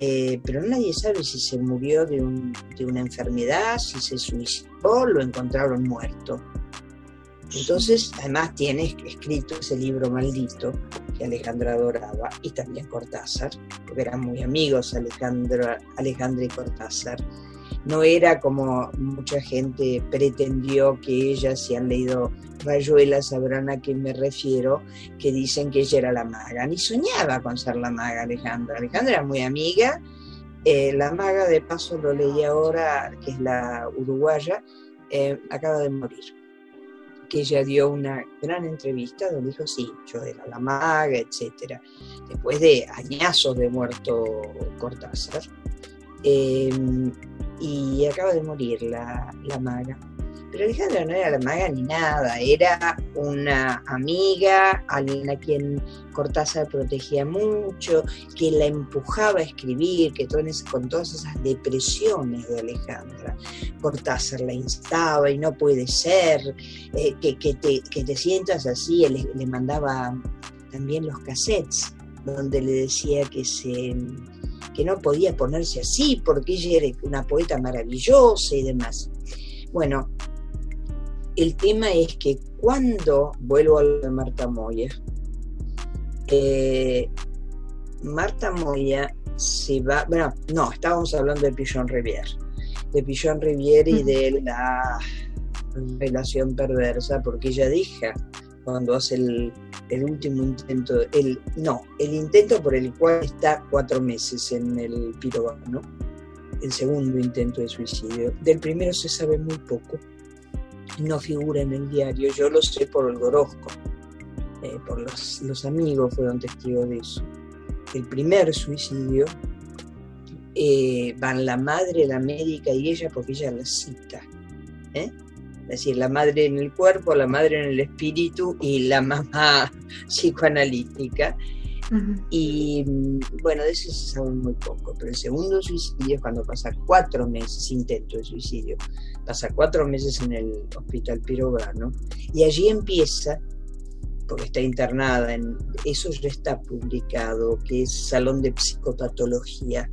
eh, pero nadie sabe si se murió de, una enfermedad, si se suicidó, lo encontraron muerto. Entonces, además tiene escrito ese libro maldito que Alejandra adoraba y también Cortázar, porque eran muy amigos Alejandra, Alejandra y Cortázar. No era como mucha gente pretendió que ellas, si han leído Rayuela, sabrán a qué me refiero, que dicen que ella era la maga. Ni soñaba con ser la maga Alejandra. Alejandra era muy amiga. Eh, la maga, de paso lo leí ahora, que es la uruguaya, eh, acaba de morir que ella dio una gran entrevista donde dijo, sí, yo era la maga, etc. Después de añazos de muerto Cortázar. Em, y acaba de morir la, la maga. Pero Alejandra no era la maga ni nada, era una amiga, alguien a quien Cortázar protegía mucho, que la empujaba a escribir, que con todas esas depresiones de Alejandra, Cortázar la instaba y no puede ser, eh, que, te, que, te, sientas así, le, le mandaba también los cassettes donde le decía que se que no podía ponerse así porque ella era una poeta maravillosa y demás. Bueno, el tema es que cuando, vuelvo a lo de Marta Moya, eh, Marta Moya se va, bueno, no, estábamos hablando de Pichon Rivière, de Pichon Rivière y de la relación perversa, porque ella deja, cuando hace el, el último intento, el, no, el intento por el cual está cuatro meses en el pirobano, el segundo intento de suicidio. Del primero se sabe muy poco, no figura en el diario, yo lo sé por el Gorosco, eh, por los, los, amigos fueron testigos de eso. El primer suicidio eh, van la madre, la médica y ella porque ella la cita. ¿eh? Es decir, la madre en el cuerpo, la madre en el espíritu y la mamá psicoanalítica. Y bueno, de eso se sabe muy poco, pero el segundo suicidio es cuando pasa cuatro meses, intento de suicidio, pasa cuatro meses en el hospital Pirograno y allí empieza, porque está internada, en, eso ya está publicado, que es Salón de Psicopatología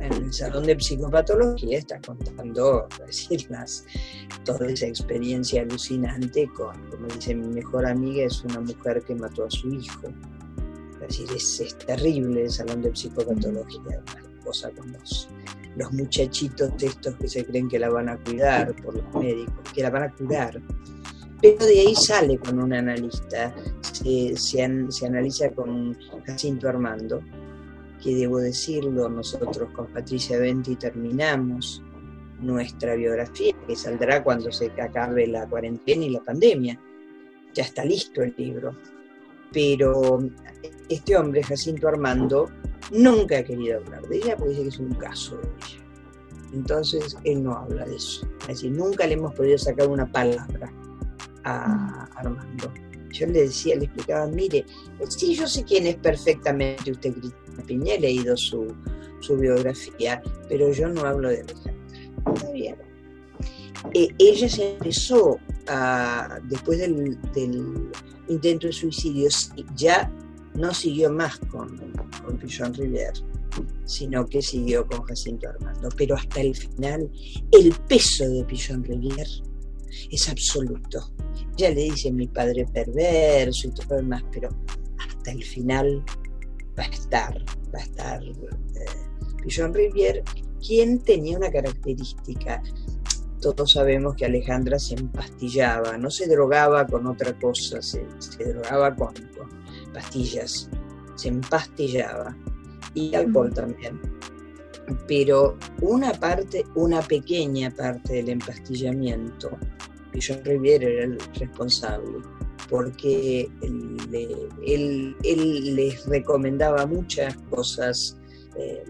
en el salón de psicopatología está contando decir, toda esa experiencia alucinante con, como dice mi mejor amiga, es una mujer que mató a su hijo. Es decir, es, terrible el salón de psicopatología, una cosa con los, los muchachitos estos que se creen que la van a cuidar por los médicos, que la van a curar. Pero de ahí sale con un analista, se, se analiza con Jacinto Armando, que debo decirlo, nosotros con Patricia Venti terminamos nuestra biografía, que saldrá cuando se acabe la cuarentena y la pandemia. Ya está listo el libro. Pero este hombre, Jacinto Armando, nunca ha querido hablar de ella porque dice que es un caso de ella. Entonces, él no habla de eso. Es nunca le hemos podido sacar una palabra a Armando. Yo le decía, le explicaba, mire, sí, yo sé quién es perfectamente usted, Piñé, he leído su, biografía, pero yo no hablo de Alejandra. Bien. Eh, ella se empezó a, después del, intento de suicidio, ya no siguió más con, con Pichon Rivière, sino que siguió con Jacinto Armando. Pero hasta el final, el peso de Pichon Rivière es absoluto. Ya le dice mi padre perverso y todo lo demás, pero hasta el final va a estar, va a estar eh, Rivière, quien tenía una característica. Todos sabemos que Alejandra se empastillaba, no se drogaba con otra cosa, se, drogaba con, pastillas, se empastillaba y alcohol también. Pero una parte, una pequeña parte del empastillamiento, Pichon Rivière era el responsable porque él, les recomendaba muchas cosas, eh,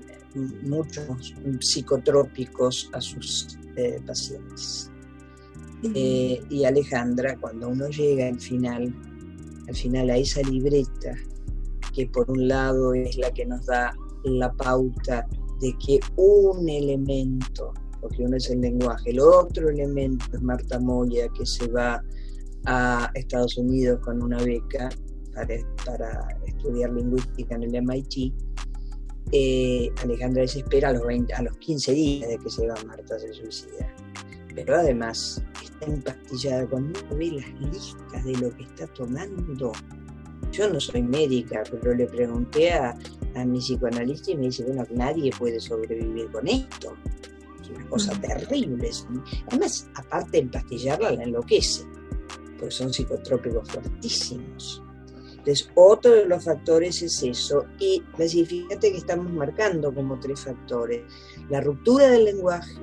muchos psicotrópicos a sus eh, pacientes. Eh, y Alejandra, cuando uno llega al final, al final a esa libreta, que por un lado es la que nos da la pauta de que un elemento, porque uno es el lenguaje, el otro elemento es Marta Moya, que se va a Estados Unidos con una beca para, estudiar lingüística en el MIT. Eh, Alejandra desespera a los, 20, a los 15 días de que se va Marta se suicida. Pero además está empastillada cuando uno ve las listas de lo que está tomando. Yo no soy médica, pero le pregunté a, a mi psicoanalista y me dice, bueno, nadie puede sobrevivir con esto. Es una cosa terrible. Además, aparte de empastillarla, la enloquece porque son psicotrópicos fuertísimos. Entonces, otro de los factores es eso. Y pues, fíjate que estamos marcando como tres factores. La ruptura del lenguaje,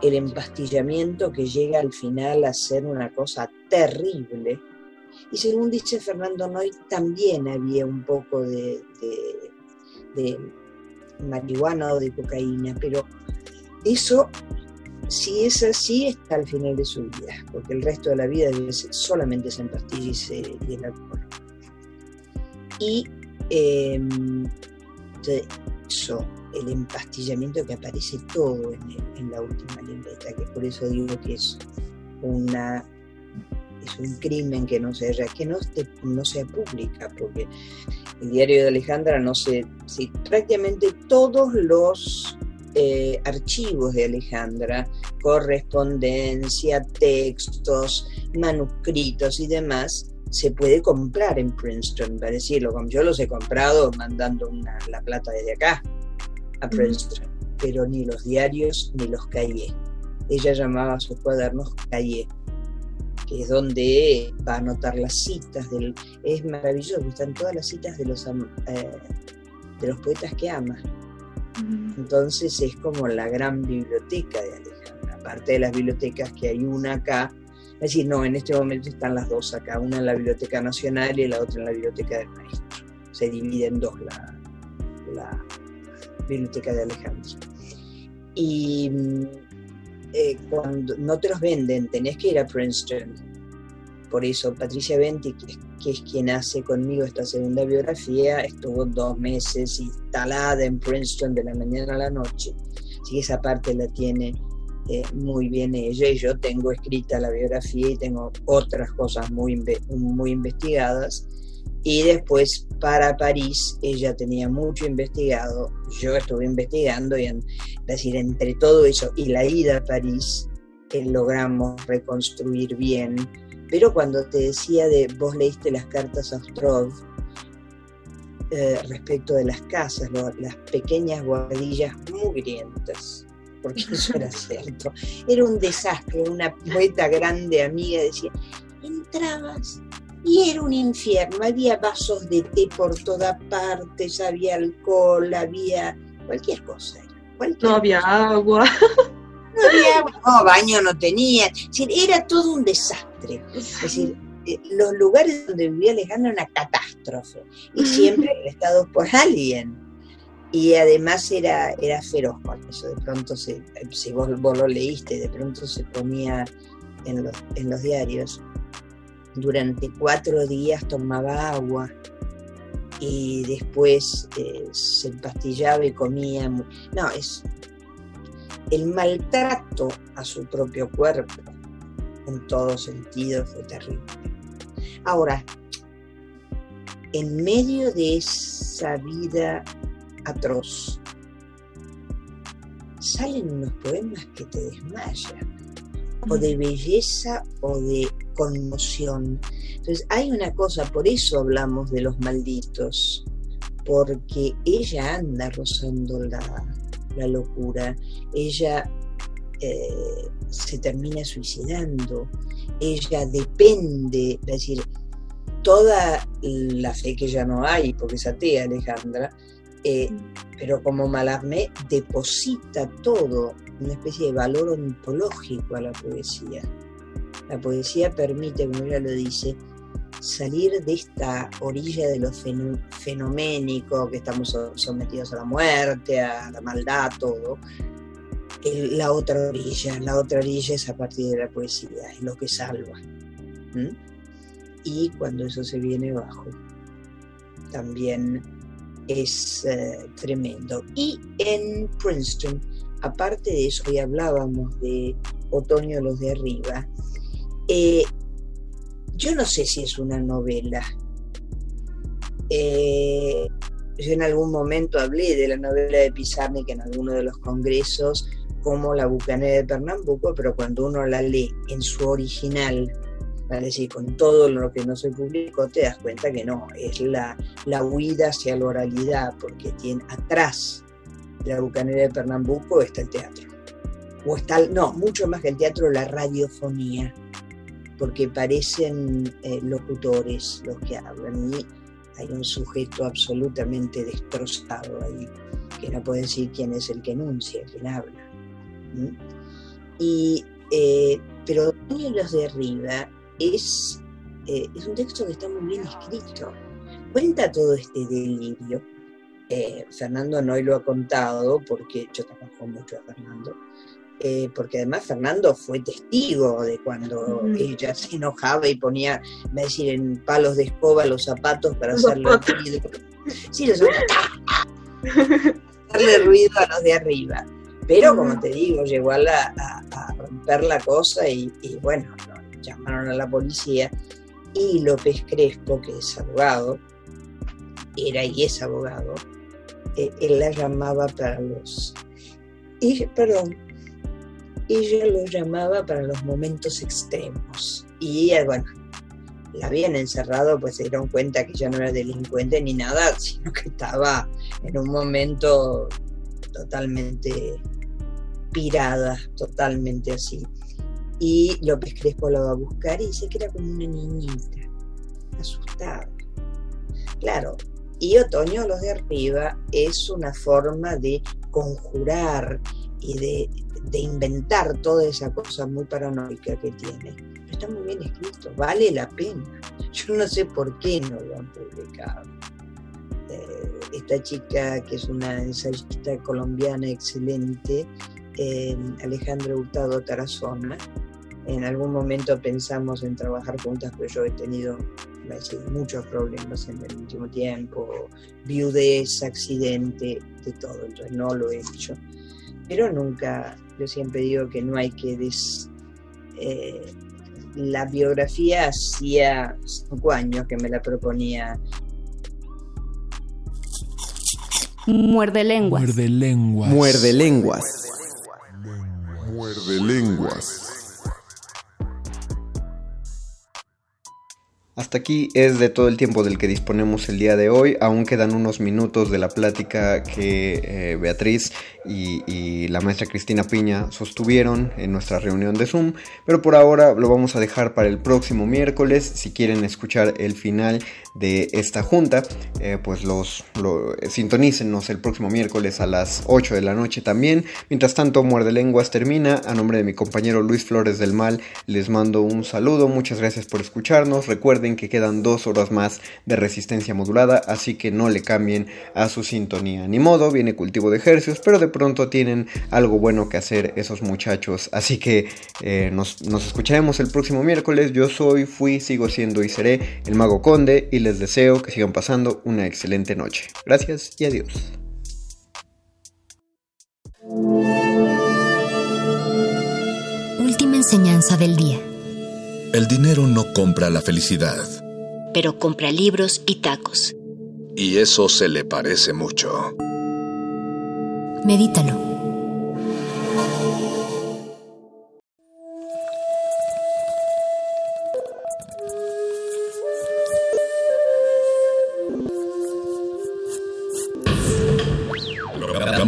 el empastillamiento que llega al final a ser una cosa terrible. Y según dice Fernando Noy, también había un poco de, marihuana o de cocaína, pero eso si es así, está al final de su vida, porque el resto de la vida solamente se empastilla y, el alcohol. Y em, eso, el empastillamiento que aparece todo en, la última libreta, que por eso digo que es una es un crimen que no se que no, no sea pública, porque el diario de Alejandra no se, si prácticamente todos los eh, archivos de Alejandra, correspondencia, textos, manuscritos y demás, se puede comprar en Princeton, para decirlo, como yo los he comprado mandando la plata desde acá a Princeton, pero ni los diarios ni los cahiers. Ella llamaba a sus cuadernos cahiers, que es donde va a anotar las citas del. Es maravilloso, están todas las citas de los, eh, de los poetas que ama. Entonces es como la gran biblioteca de Alejandra, aparte de las bibliotecas que hay una acá, es decir, no, en este momento están las dos acá, una en la Biblioteca Nacional y la otra en la Biblioteca del Maestro. Se divide en dos la, la Biblioteca de Alejandra. Y eh, cuando no te los venden, tenés que ir a Princeton. Por eso Patricia Venti, que, es quien hace conmigo esta segunda biografía, estuvo dos meses instalada en Princeton de la mañana a la noche. Así que esa parte la tiene eh, muy bien ella y yo tengo escrita la biografía y tengo otras cosas muy, muy investigadas y después para París ella tenía mucho investigado, yo estuve investigando y es decir, entre todo eso y la ida a París que logramos reconstruir bien. Pero cuando te decía de vos leíste las cartas a Ostrov eh, respecto de las casas, las pequeñas guardillas mugrientas, porque eso era cierto, era un desastre, una poeta grande amiga decía, entrabas y era un infierno, había vasos de té por todas partes, había alcohol, había cualquier cosa. no había agua. No había agua, no, baño no tenía. era todo un desastre. Es decir, eh, los lugares donde vivía Alejandro era una catástrofe. Y siempre arrestados por alguien. Y además era, era feroz con eso. De pronto, se, si vos, vos lo leíste, de pronto se ponía en los, en los diarios durante cuatro días tomaba agua y después eh, se empastillaba y comía. No, es el maltrato a su propio cuerpo en todos sentidos fue terrible. Ahora, en medio de esa vida atroz, salen unos poemas que te desmayan, o de belleza o de conmoción. Entonces hay una cosa, por eso hablamos de los malditos, porque ella anda rozando la, locura, ella eh, se termina suicidando, ella depende, es decir, toda la fe que ya no hay, porque es atea Alejandra, eh, pero como Malarmé deposita todo, una especie de valor ontológico a la poesía. La poesía permite, como ella lo dice, salir de esta orilla de lo fenoménico, que estamos sometidos a la muerte, a la maldad, todo. la otra orilla, la otra orilla es a partir de la poesía, es lo que salva. Y cuando eso se viene bajo, también es eh, tremendo. Y en Princeton, aparte de eso, hoy hablábamos de Otoño los de Arriba, eh, yo no sé si es una novela. Eh, yo en algún momento hablé de la novela de Pizarnik en alguno de los congresos como La Bucanera de Pernambuco, pero cuando uno la lee en su original, es decir, con todo lo que no se publicó, te das cuenta que no, es la, la huida hacia la oralidad, porque tiene atrás la Bucanera de Pernambuco está el teatro. O está, no, mucho más que el teatro, la radiofonía porque parecen eh, locutores los que hablan y hay un sujeto absolutamente destrozado ahí, que no puede decir quién es el que enuncia, quién habla. Y, eh, pero los de arriba es, eh, es un texto que está muy bien escrito. Cuenta todo este delirio. Fernando Noy lo ha contado, porque yo trabajo mucho a Fernando, eh, porque además Fernando fue testigo de cuando ella se enojaba y ponía, a decir, en palos de escoba los zapatos para hacerle ruido. Sí, los hacerle ruido a los de arriba. Pero como te digo, llegó a, romper la cosa y, bueno, llamaron a la policía y López Crespo, que es abogado, era y es abogado, eh, él la llamaba para los... Y, perdón, ella lo llamaba para los momentos extremos. Y eh, bueno, la habían encerrado, pues se dieron cuenta que ya no era delincuente ni nada, sino que estaba en un momento totalmente pirada, totalmente así. y López Crespo la va a buscar y dice que era como una niñita, asustada. Claro, y Otoño, los de arriba, es una forma de conjurar y de, inventar toda esa cosa muy paranoica que tiene. Está muy bien escrito, vale la pena. Yo no sé por qué no lo han publicado. Eh, esta chica, que es una ensayista colombiana excelente, eh, Alejandra Hurtado Tarazona, en algún momento pensamos en trabajar juntas, pero yo he tenido muchos problemas en el último tiempo, viudez, accidente, de todo, entonces no lo he hecho. Pero nunca, yo siempre digo que no hay que des... Eh, la biografía hacía cinco años que me la proponía. Muerde lenguas. Muerde lenguas. Muerde lenguas. Muerde lenguas. Hasta aquí es de todo el tiempo del que disponemos el día de hoy. Aún quedan unos minutos de la plática que eh, Beatriz y, y, la maestra Cristina Piña sostuvieron en nuestra reunión de Zoom. Pero por ahora lo vamos a dejar para el próximo miércoles. Si quieren escuchar el final de esta junta, eh, pues los lo, sintonícenos el próximo miércoles a las 8 de la noche también. Mientras tanto, Muerde Lenguas termina. A nombre de mi compañero Luis Flores del Mal, les mando un saludo. Muchas gracias por escucharnos. Recuerden que quedan dos horas más de resistencia modulada, así que no le cambien a su sintonía. Ni modo, viene cultivo de ejercicios, pero de pronto tienen algo bueno que hacer esos muchachos. Así que eh, nos, nos escucharemos el próximo miércoles. Yo soy, fui, sigo siendo y seré el Mago Conde y les deseo que sigan pasando una excelente noche. Gracias y adiós. Última enseñanza del día. El dinero no compra la felicidad. Pero compra libros y tacos. Y eso se le parece mucho. Medítalo.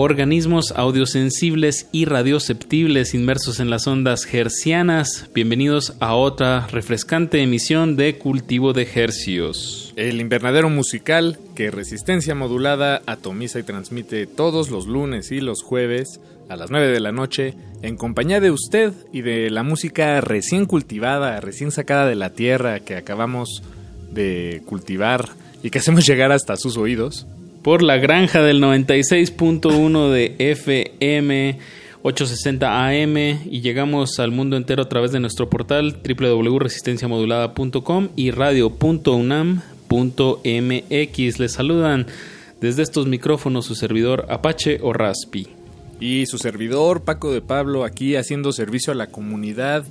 Organismos audiosensibles y radioceptibles inmersos en las ondas hercianas. Bienvenidos a otra refrescante emisión de Cultivo de Hercios. El invernadero musical que Resistencia Modulada atomiza y transmite todos los lunes y los jueves a las 9 de la noche en compañía de usted y de la música recién cultivada, recién sacada de la tierra que acabamos de cultivar y que hacemos llegar hasta sus oídos por la granja del 96.1 de FM 860 AM y llegamos al mundo entero a través de nuestro portal www.resistenciamodulada.com y radio.unam.mx. Les saludan desde estos micrófonos su servidor Apache o Raspi. Y su servidor Paco de Pablo aquí haciendo servicio a la comunidad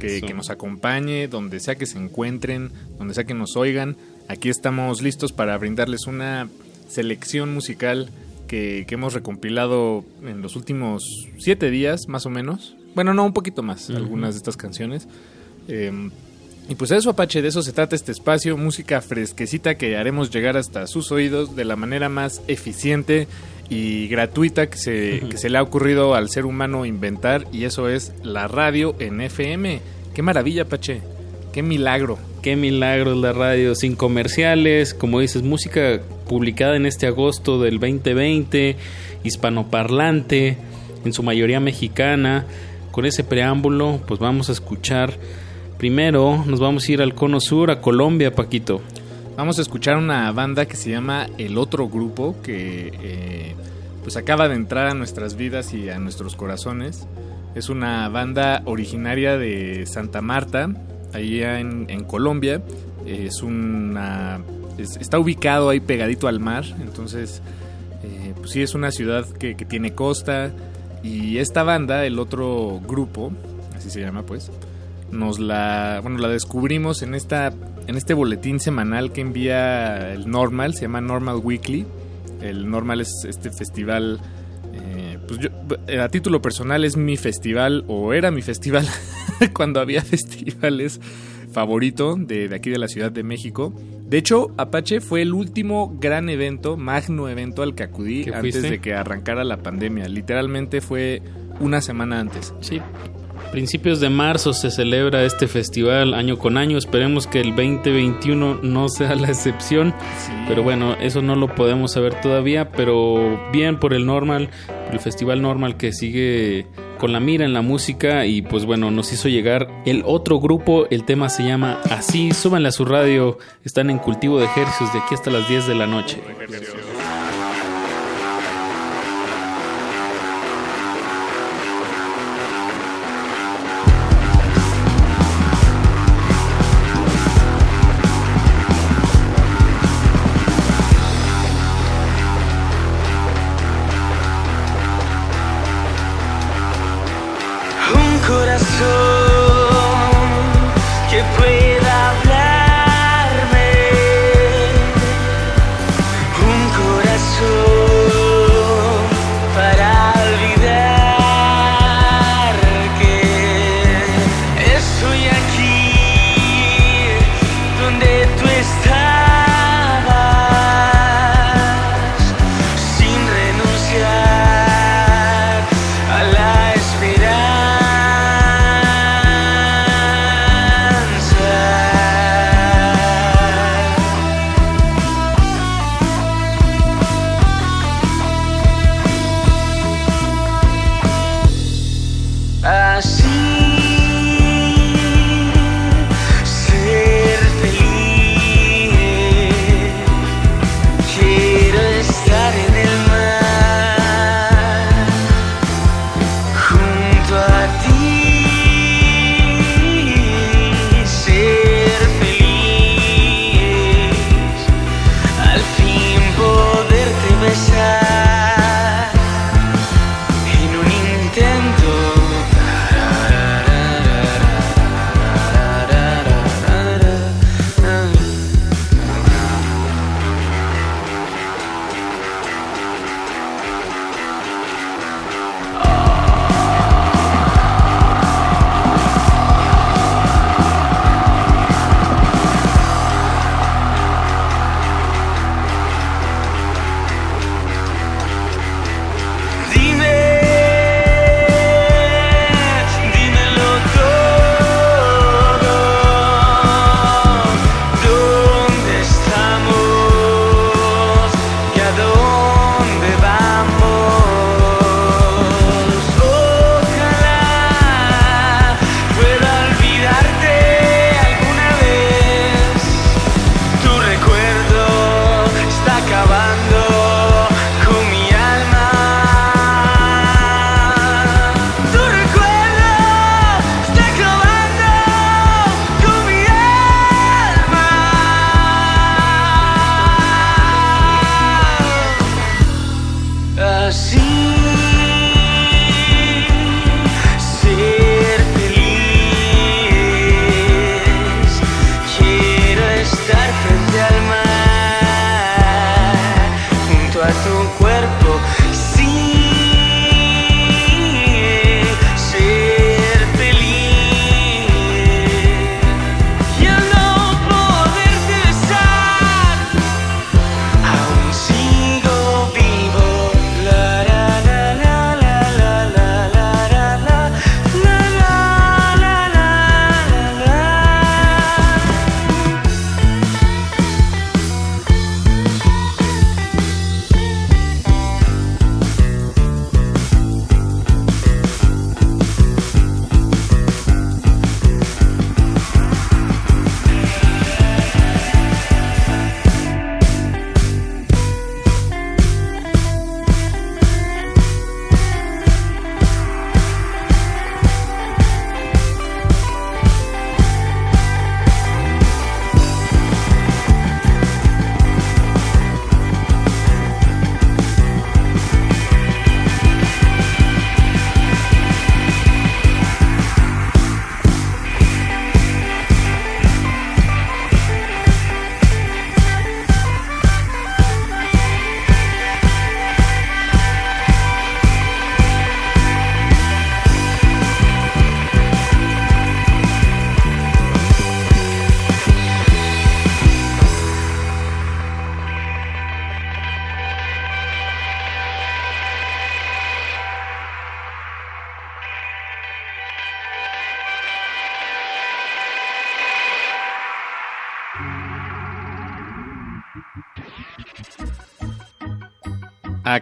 que, que nos acompañe, donde sea que se encuentren, donde sea que nos oigan. Aquí estamos listos para brindarles una selección musical que, hemos recompilado en los últimos siete días, más o menos. Bueno, no, un poquito más, algunas de estas canciones. Em, y pues eso, Apache, de eso se trata este espacio, música fresquecita que haremos llegar hasta sus oídos de la manera más eficiente y gratuita que se, que se le ha ocurrido al ser humano inventar, y eso es la radio en FM. ¡Qué maravilla, Apache! ¡Qué milagro! ¡Qué milagro la radio! Sin comerciales, como dices, música publicada en este agosto del 2020, hispanoparlante, en su mayoría mexicana. Con ese preámbulo, pues vamos a escuchar. Primero nos vamos a ir al cono sur, a Colombia, Paquito. Vamos a escuchar una banda que se llama El Otro Grupo, que eh, pues acaba de entrar a nuestras vidas y a nuestros corazones. Es una banda originaria de Santa Marta, allá en, en Colombia. Es una está ubicado ahí pegadito al mar, entonces eh, pues sí es una ciudad que, tiene costa y esta banda, el otro grupo, así se llama pues, nos la, bueno, la descubrimos en esta, en este boletín semanal que envía el Normal, se llama Normal Weekly. El Normal es este festival, eh, pues yo, a título personal es mi festival o era mi festival cuando había festivales favorito de, de, aquí de la Ciudad de México. De hecho, Apache fue el último gran evento, magno evento al que acudí antes de que arrancara la pandemia. Literalmente fue una semana antes. Sí, principios de marzo se celebra este festival año con año. Esperemos que el 2021 no sea la excepción. Pero bueno, eso no lo podemos saber todavía. Pero bien por el normal, por el festival normal que sigue con la mira en la música. Y pues bueno, nos hizo llegar el otro grupo. El tema se llama Así. Súbanle a su radio. Están en cultivo de ejercicios de aquí hasta las 10 de la noche.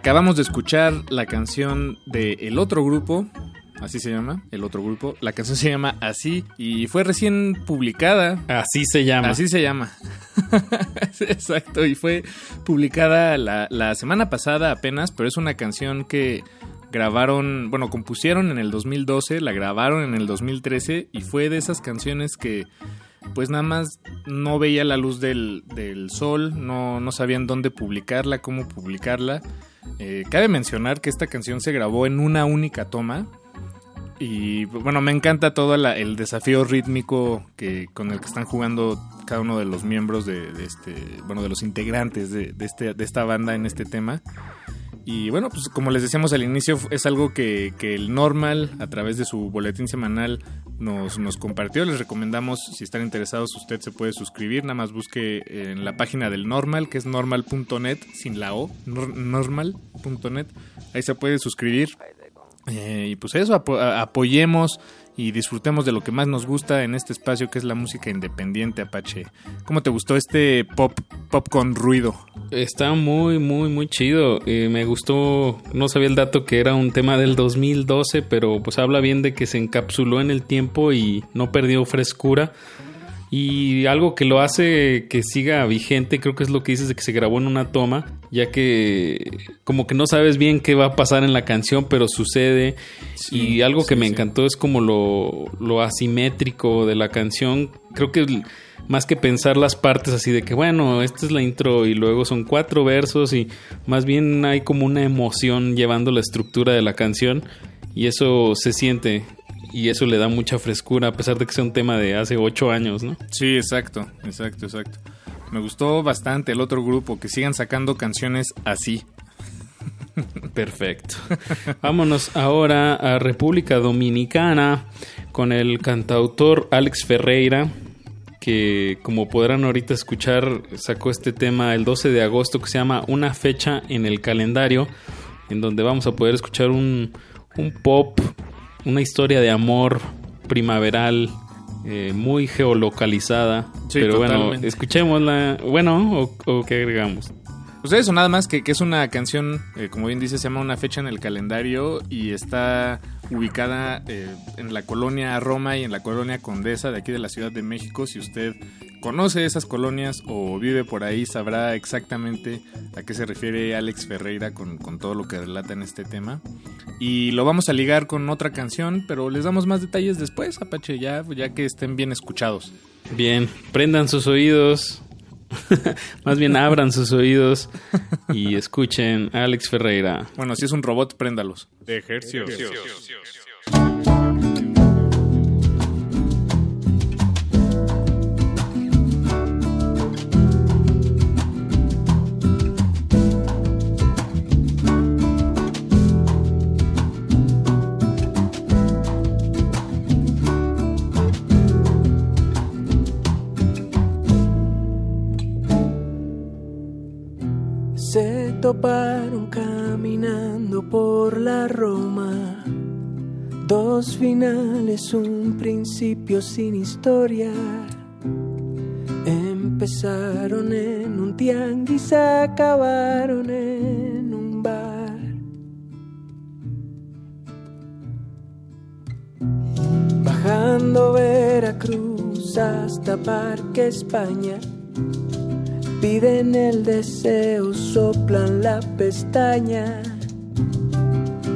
Acabamos de escuchar la canción de El Otro Grupo, así se llama, El Otro Grupo. La canción se llama Así y fue recién publicada. Así se llama. Así se llama. Exacto, y fue publicada la, la semana pasada apenas, pero es una canción que grabaron, bueno, compusieron en el 2012, la grabaron en el 2013 y fue de esas canciones que pues nada más no veía la luz del, del sol, no, no sabían dónde publicarla, cómo publicarla. Eh, cabe mencionar que esta canción se grabó en una única toma. Y bueno, me encanta todo el desafío rítmico que, con el que están jugando cada uno de los miembros de, este, bueno, de los integrantes de este, de esta banda en este tema. Y bueno, pues como les decíamos al inicio, es algo que, que el Normal, a través de su boletín semanal, nos, nos compartió. Les recomendamos, si están interesados, usted se puede suscribir. Nada más busque en la página del Normal, que es normal.net, sin la O, nor- normal.net. Ahí se puede suscribir. Eh, y pues eso, apoyemos y disfrutemos de lo que más nos gusta en este espacio que es la música independiente, Apache. ¿Cómo te gustó este pop, pop con ruido? Está muy, muy, muy chido. Eh, me gustó, no sabía el dato que era un tema del 2012, pero pues habla bien de que se encapsuló en el tiempo y no perdió frescura. Y algo que lo hace que siga vigente, creo que es lo que dices de que se grabó en una toma, ya que como que no sabes bien qué va a pasar en la canción, pero sucede. y algo que me encantó es como lo, lo asimétrico de la canción. Creo que más que pensar las partes así de que, bueno, esta es la intro y luego son cuatro versos y más bien hay como una emoción llevando la estructura de la canción y eso se siente y eso le da mucha frescura a pesar de que sea un tema de hace ocho años, ¿no? Sí, exacto, exacto, exacto. Me gustó bastante el otro grupo, que sigan sacando canciones así. Perfecto. Vámonos ahora a República Dominicana con el cantautor Alex Ferreira, que como podrán ahorita escuchar, sacó este tema el 12 de agosto que se llama Una fecha en el calendario, en donde vamos a poder escuchar un, un pop, una historia de amor primaveral. eh, muy geolocalizada, Sí, pero bueno, totalmente. escuchémosla. Bueno, o, o qué agregamos. Pues eso, nada más que, que es una canción, eh, como bien dice, se llama Una fecha en el calendario y está ubicada eh, en la colonia Roma y en la colonia Condesa de aquí de la Ciudad de México. Si usted conoce esas colonias o vive por ahí, sabrá exactamente a qué se refiere Alex Ferreira con, con todo lo que relata en este tema. Y lo vamos a ligar con otra canción, pero les damos más detalles después, Apache, ya, ya que estén bien escuchados. Bien, prendan sus oídos. Más bien abran sus oídos y escuchen a Alex Ferreira. Bueno, si es un robot, préndalos. De ejercicios. Toparon caminando por la Roma. Dos finales, un principio sin historia. Empezaron en un tianguis, acabaron en un bar. Bajando Veracruz hasta Parque España. Piden el deseo, soplan la pestaña.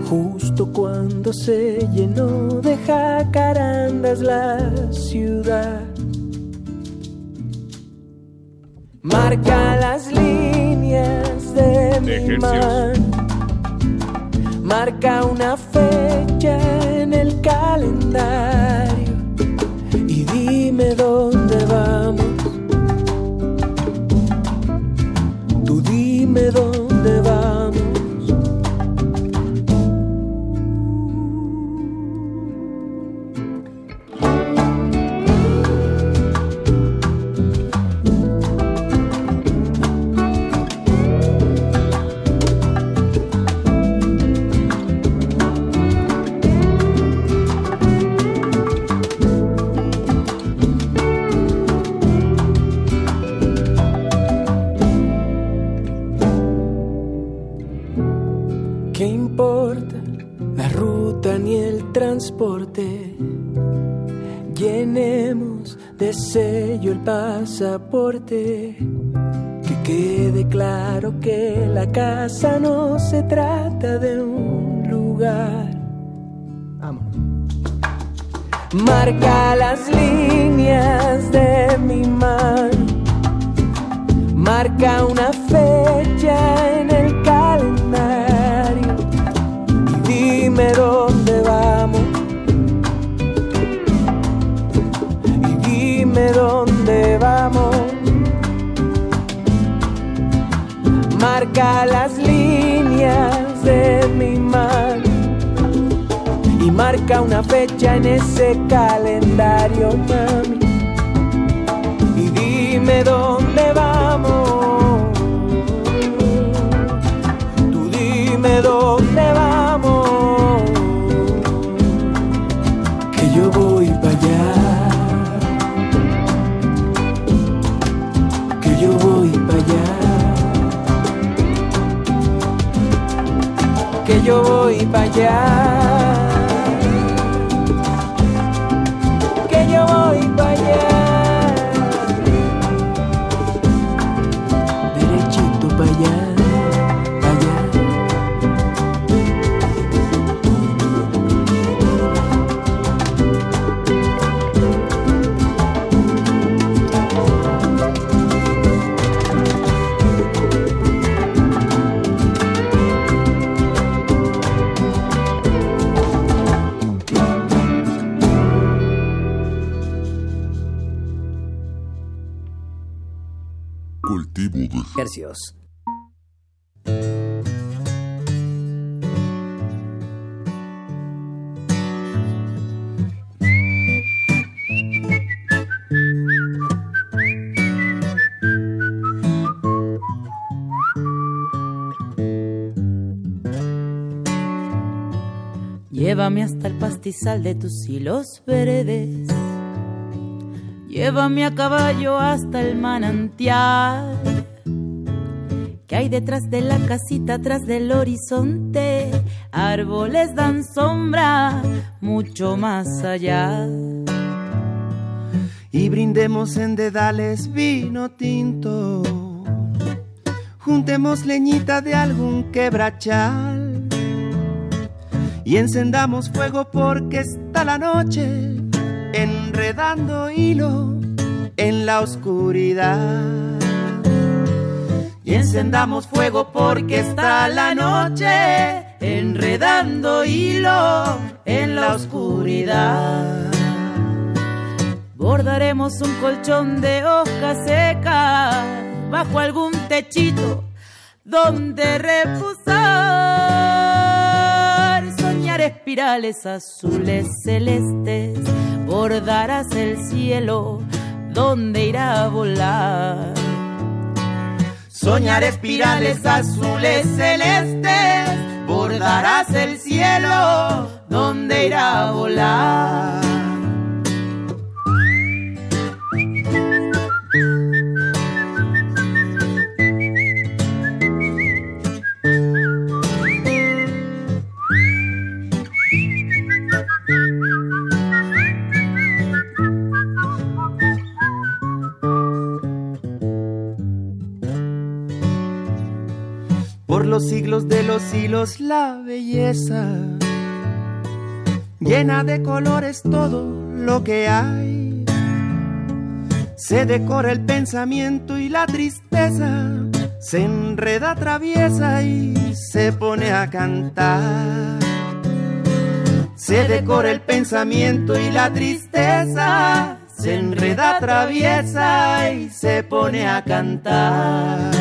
Justo cuando se llenó de jacarandas la ciudad. Marca las líneas de mi mar. Marca una fecha en el calendario. Pasaporte. Que quede claro que la casa no se trata de un lugar. Marca las líneas de mi mano. Marca una marca una fecha en ese calendario, mami. Y dime dónde Llévame hasta el pastizal de tus hilos verdes. Llévame a caballo hasta el manantial que hay detrás de la casita, atrás del horizonte. Árboles dan sombra mucho más allá. Y brindemos en dedales vino tinto. Juntemos leñita de algún quebrachal. Y encendamos fuego porque está la noche enredando hilo en la oscuridad. Y encendamos fuego porque está la noche enredando hilo en la oscuridad. Bordaremos un colchón de hojas secas bajo algún techito donde reposar. Soñar espirales azules celestes, bordarás el cielo donde irá a volar. Soñar espirales azules celestes, bordarás el cielo donde irá a volar. Los siglos de los hilos la belleza llena de colores todo lo que hay. Se decora el pensamiento y la tristeza, se enreda, atraviesa y se pone a cantar. Se decora el pensamiento y la tristeza, se enreda, atraviesa y se pone a cantar.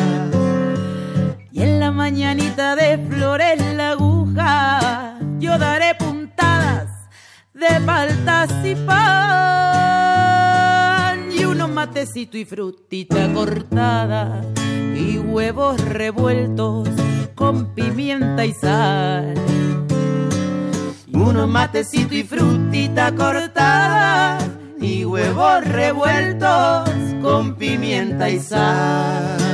La mañanita de flores la aguja, yo daré puntadas de paltas y pan. Y unos matecito y frutita cortada, y huevos revueltos con pimienta y sal. Unos matecito y frutita cortada, y huevos revueltos con pimienta y sal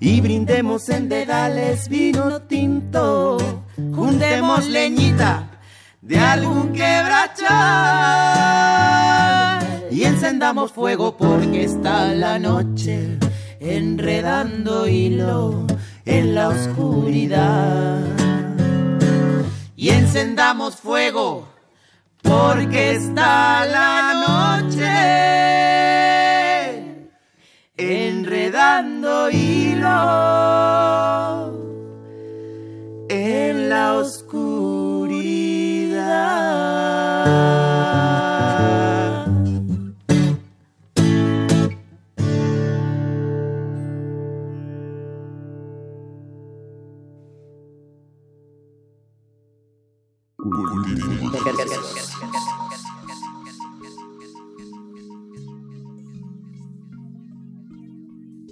y brindemos en dedales vino tinto, juntemos leñita de algún quebrachal y encendamos fuego porque está la noche enredando hilo en la oscuridad. Y encendamos fuego porque está la noche enredando hilo en la oscuridad.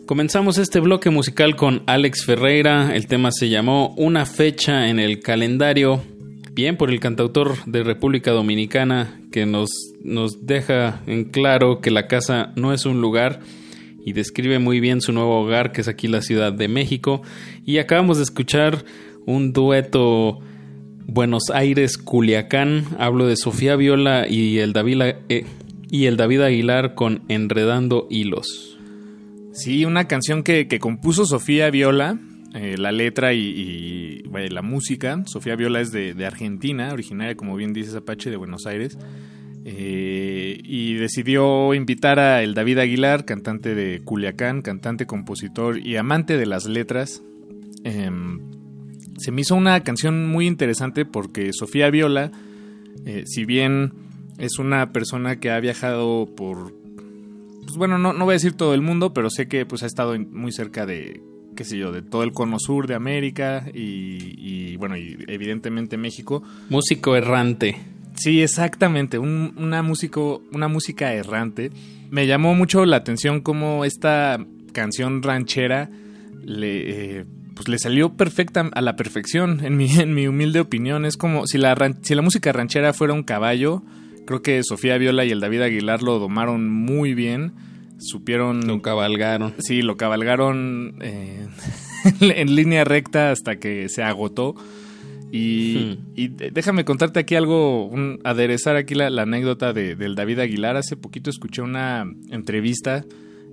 Comenzamos este bloque musical con Alex Ferreira. El tema se llamó Una fecha en el calendario. Bien por el cantautor de República Dominicana que nos, nos deja en claro que la casa no es un lugar y describe muy bien su nuevo hogar que es aquí la Ciudad de México. Y acabamos de escuchar un dueto Buenos Aires Culiacán. Hablo de Sofía Viola y el David, eh, y el David Aguilar con Enredando Hilos. Sí, una canción que, compuso Sofía Viola, eh, la letra y, la música. Sofía Viola es de, Argentina, originaria, como bien dices, Apache, de Buenos Aires. Eh, y decidió invitar a el David Aguilar, cantante de Culiacán, cantante, compositor y amante de las letras. Eh, se me hizo una canción muy interesante porque Sofía Viola, eh, si bien es una persona que ha viajado por pues bueno, no, no voy a decir todo el mundo, pero sé que pues ha estado muy cerca de, qué sé yo, de todo el cono sur de América y, y bueno, y evidentemente México. Músico errante. Sí, exactamente, un, una, músico, una música errante. Me llamó mucho la atención cómo esta canción ranchera le, eh, pues le salió perfecta a la perfección, en mi, en mi humilde opinión. Es como si la, si la música ranchera fuera un caballo, Creo que Sofía Viola y el David Aguilar lo domaron muy bien. Supieron. Lo cabalgaron. Sí, lo cabalgaron eh, en línea recta hasta que se agotó. Y, hmm. y déjame contarte aquí algo, un, aderezar aquí la, la anécdota de, del David Aguilar. Hace poquito escuché una entrevista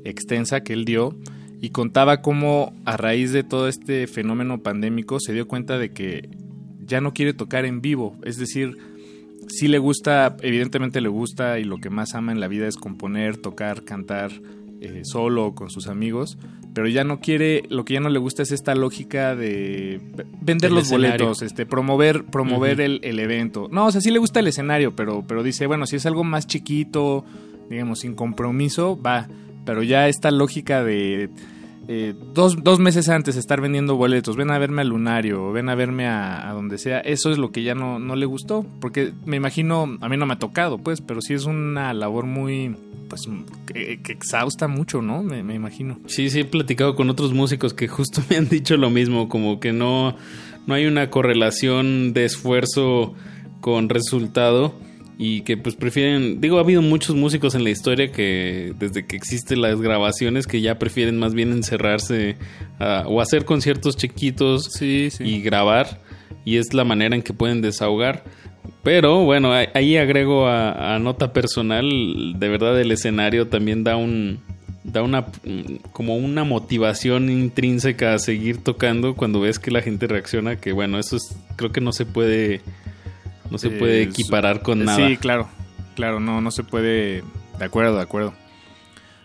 extensa que él dio y contaba cómo a raíz de todo este fenómeno pandémico se dio cuenta de que ya no quiere tocar en vivo. Es decir, sí le gusta, evidentemente le gusta y lo que más ama en la vida es componer, tocar, cantar eh, solo o con sus amigos, pero ya no quiere, lo que ya no le gusta es esta lógica de vender el los escenario. boletos, este, promover, promover uh -huh. el, el, evento. No, o sea, sí le gusta el escenario, pero, pero dice, bueno, si es algo más chiquito, digamos, sin compromiso, va. Pero ya esta lógica de eh, dos, dos, meses antes estar vendiendo boletos, ven a verme al lunario, ven a verme a, donde sea, eso es lo que ya no, no le gustó, porque me imagino, a mí no me ha tocado, pues, pero sí es una labor muy, pues, que, que exhausta mucho, ¿no? Me, me, imagino. Sí, sí, he platicado con otros músicos que justo me han dicho lo mismo, como que no, no hay una correlación de esfuerzo con resultado y que pues prefieren, digo, ha habido muchos músicos en la historia que desde que existen las grabaciones que ya prefieren más bien encerrarse a, o hacer conciertos chiquitos sí, sí. y grabar y es la manera en que pueden desahogar. Pero bueno, ahí agrego a, a, nota personal, de verdad el escenario también da un da una como una motivación intrínseca a seguir tocando cuando ves que la gente reacciona que bueno, eso es creo que no se puede no se puede eh, equiparar con nada. Sí, claro. Claro, no, no se puede. De acuerdo, de acuerdo.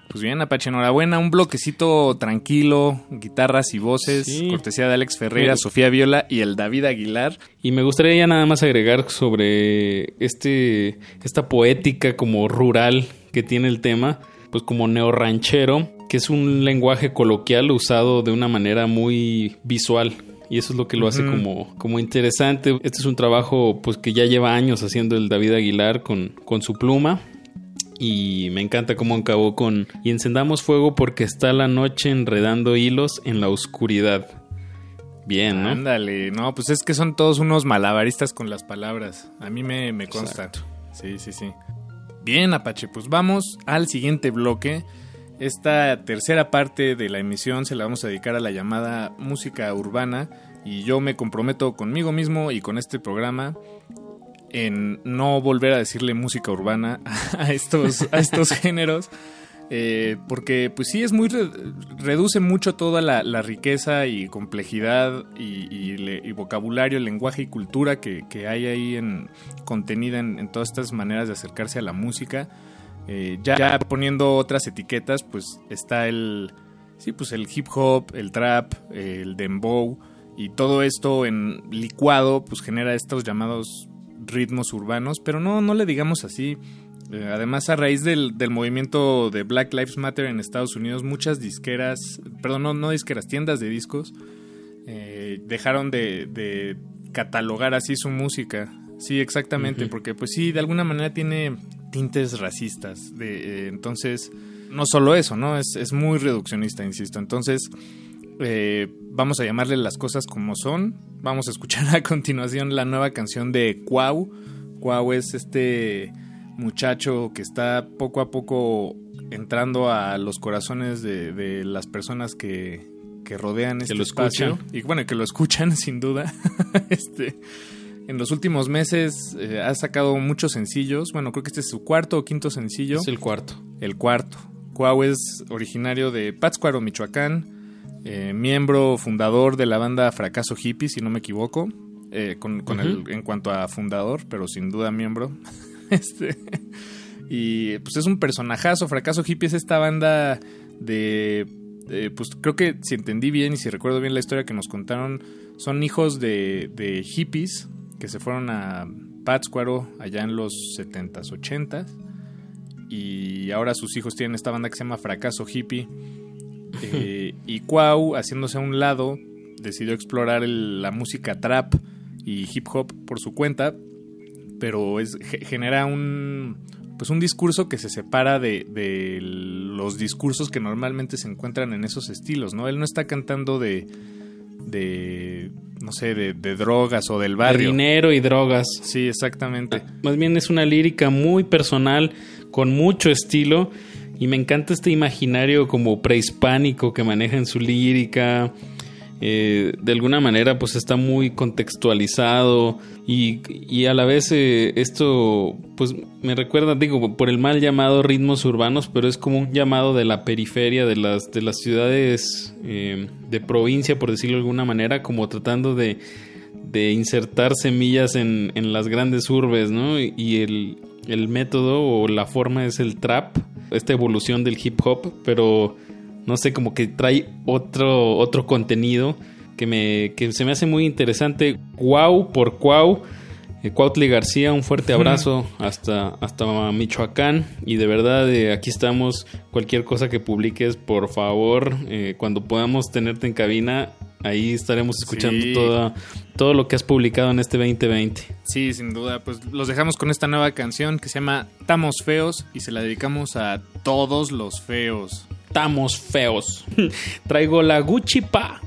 Pues bien, Apache, enhorabuena. Un bloquecito tranquilo, guitarras y voces. Sí. Cortesía de Alex Ferreira, sí. Sofía Viola y el David Aguilar. Y me gustaría ya nada más agregar sobre este esta poética como rural que tiene el tema, pues como neorranchero, que es un lenguaje coloquial usado de una manera muy visual y eso es lo que lo hace uh -huh. como, como interesante. Este es un trabajo pues que ya lleva años haciendo el David Aguilar con, con su pluma y me encanta cómo acabó con y encendamos fuego porque está la noche enredando hilos en la oscuridad. Bien, ¿no? Ándale, no, pues es que son todos unos malabaristas con las palabras. A mí me, me consta. Exacto. Sí, sí, sí. Bien, Apache, pues vamos al siguiente bloque. Esta tercera parte de la emisión se la vamos a dedicar a la llamada música urbana y yo me comprometo conmigo mismo y con este programa en no volver a decirle música urbana a estos, a estos géneros. Eh, porque pues sí es muy reduce mucho toda la, riqueza y complejidad y, vocabulario, lenguaje y cultura que, hay ahí en, contenida en, todas estas maneras de acercarse a la música. Eh, ya, poniendo otras etiquetas, pues está el sí, pues el hip hop, el trap, el dembow y todo esto en licuado, pues genera estos llamados ritmos urbanos, pero no, no le digamos así. Eh, además, a raíz del, movimiento de Black Lives Matter en Estados Unidos, muchas disqueras, perdón, no, no disqueras, tiendas de discos, eh, dejaron de, catalogar así su música. Sí, exactamente, porque pues sí, de alguna manera tiene tintes racistas. De, eh, entonces, no solo eso, ¿no? Es, es muy reduccionista, insisto. Entonces, vamos a llamarle las cosas como son. Vamos a escuchar a continuación la nueva canción de Cuau. Cuau es este muchacho que está poco a poco entrando a los corazones de, las personas que, rodean este lo espacio. Y bueno, que lo escuchan sin duda. este, en los últimos meses eh, ha sacado muchos sencillos. Bueno, creo que este es su cuarto o quinto sencillo. Es el cuarto. El cuarto. Cuau es originario de Pátzcuaro, Michoacán. Eh, miembro fundador de la banda Fracaso Hippie, si no me equivoco. Eh, con, el, en cuanto a fundador, pero sin duda miembro. Este, y pues es un personajazo. Fracaso Hippie es esta banda de, Pues creo que si entendí bien y si recuerdo bien la historia que nos contaron, son hijos de, de hippies que se fueron a Pátzcuaro allá en los 70s, 80s. Y ahora sus hijos tienen esta banda que se llama Fracaso Hippie. Eh, y Cuau, haciéndose a un lado, decidió explorar la música trap y hip hop por su cuenta pero es, genera un, pues un discurso que se separa de, de, los discursos que normalmente se encuentran en esos estilos, ¿no? Él no está cantando de, de no sé, de, drogas o del barrio. De dinero y drogas. Sí, exactamente. Más bien es una lírica muy personal, con mucho estilo, y me encanta este imaginario como prehispánico que maneja en su lírica. Eh, de alguna manera pues está muy contextualizado y, a la vez eh, esto pues me recuerda digo por el mal llamado ritmos urbanos pero es como un llamado de la periferia de las de las ciudades eh, de provincia por decirlo de alguna manera como tratando de, de insertar semillas en, en, las grandes urbes ¿no? y el, el método o la forma es el trap esta evolución del hip hop pero no sé, como que trae otro, otro contenido que, me, que se me hace muy interesante. Cuau por Cuau. Eh, Cuautli García, un fuerte abrazo hasta, hasta Michoacán y de verdad eh, aquí estamos, cualquier cosa que publiques, por favor, eh, cuando podamos tenerte en cabina, ahí estaremos escuchando todo, todo lo que has publicado en este 2020. Sí, sin duda, pues los dejamos con esta nueva canción que se llama Estamos Feos y se la dedicamos a todos los feos estamos feos. Traigo la Gucci pa.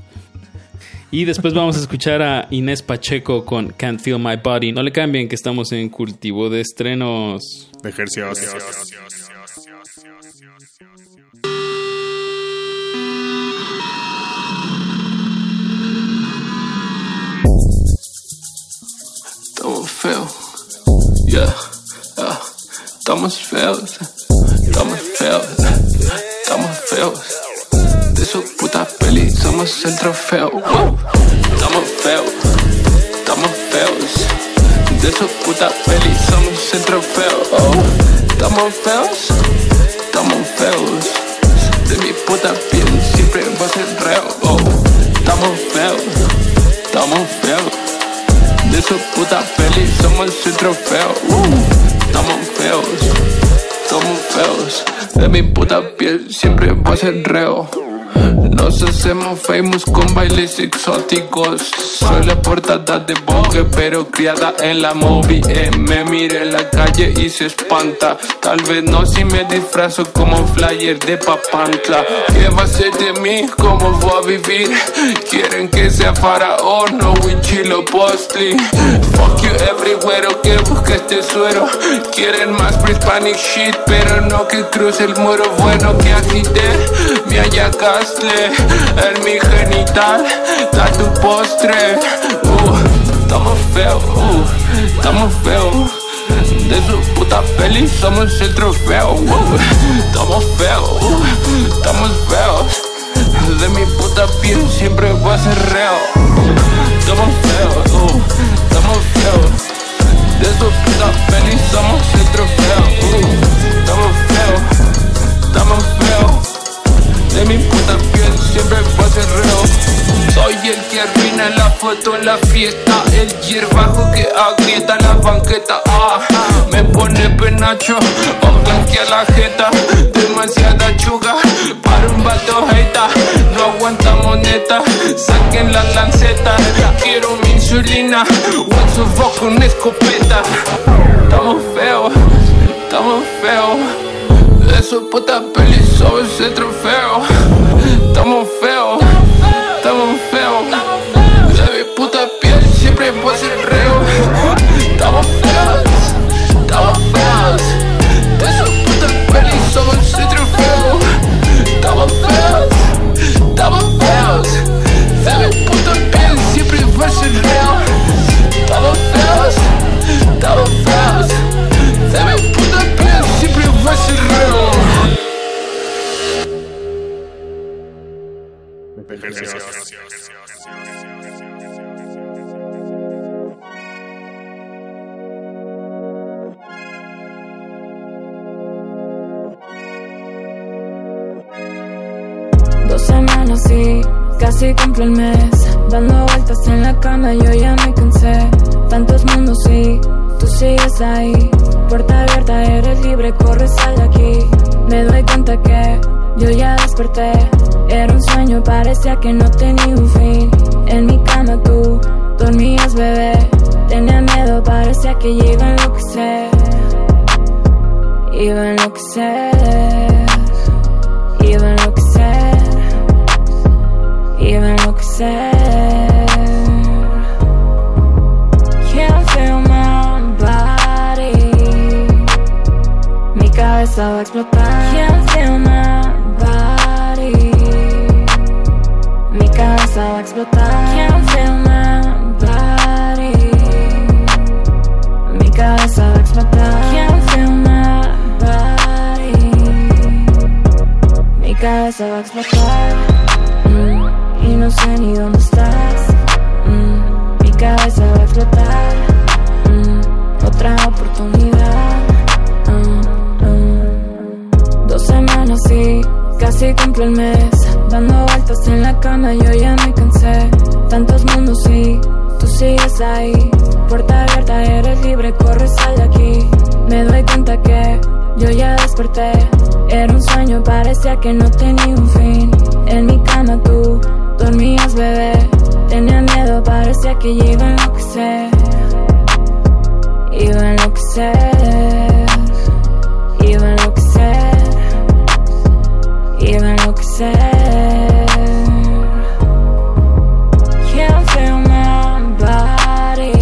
Y después vamos a escuchar a Inés Pacheco con Can't Feel My Body. No le cambien que estamos en cultivo de estrenos. De ejercicios. Estamos feos. Yeah. Estamos feos. Estamos feos estamos. De su puta peli somos el trofeo. Estamos feos, estamos feos. De su puta peli somos el trofeo. Estamos feos, estamos feos. De mi puta piel siempre va a ser reo. Estamos feos, estamos feos. De su puta peli somos el trofeo. Estamos feos somos feos. De mi puta piel siempre va a ser reo. Nos hacemos famous con bailes exóticos. Soy la portada de Vogue, pero criada en la movie. Eh, me mire en la calle y se espanta. Tal vez no si me disfrazo como flyer de papantla. ¿Qué va a ser de mí? ¿Cómo voy a vivir? Quieren que sea faraón o Wichilo Postly. Fuck you everywhere, que busque este suero. Quieren más pre-Hispanic shit, pero no que cruce el muro bueno que agite. Me haya en mi genital, da tu postre. Uh, estamos feos, uh, estamos feos. De su puta peli somos el trofeo, uh, estamos feos, uh, estamos feos. De mi puta piel siempre va a ser real. Estamos feos, uh, estamos feos. De su puta peli somos el trofeo, uh, estamos feos, estamos feos. De mi puta piel siempre va a ser reo. Soy el que arruina la foto en la fiesta El hierbajo que agrieta la banqueta. Ah, Me pone penacho o blanquea la jeta. Demasiada chuga para un vato heita No aguanta moneta, saquen la lanceta. Quiero mi insulina, WhatsApp con escopeta. Estamos feos, estamos feos de su puta peli soy ese trofeo. Estamos feos, casi cumplo el mes Dando vueltas en la cama yo ya me cansé. Tantos mundos y tú sigues ahí. Puerta abierta, eres libre, corres sal de aquí. Me doy cuenta que yo ya desperté. Era un sueño, parecía que no tenía un fin. En mi cama tú dormías bebé. Tenía miedo, parecía que ya iba a enloquecer. Iba a enloquecer. Iba a enloquecer. Iba a enloquecer Can't feel my body. Mi cabeza va a explotar. Can't feel my body. Mi cabeza va a explotar. Can't feel my body. Mi cabeza va a explotar. Can't feel my body. Mi cabeza va a explotar Y no sé ni dónde estás. Mm, Mi cabeza va a explotar. Mm, Otra oportunidad. Mm, mm. Dos semanas y casi cumplo el mes. Dando vueltas en la cama yo ya me cansé. Tantos mundos y tú sigues ahí. Puerta abierta, eres libre, corres sal de aquí. Me doy cuenta que yo ya desperté. Era un sueño, parecía que no tenía un fin. En mi cama tú dormías bebé. Tenía miedo, parecía que ya iba a enloquecer. Iba a enloquecer. Iba a enloquecer. Iba a enloquecer. Can't feel my body.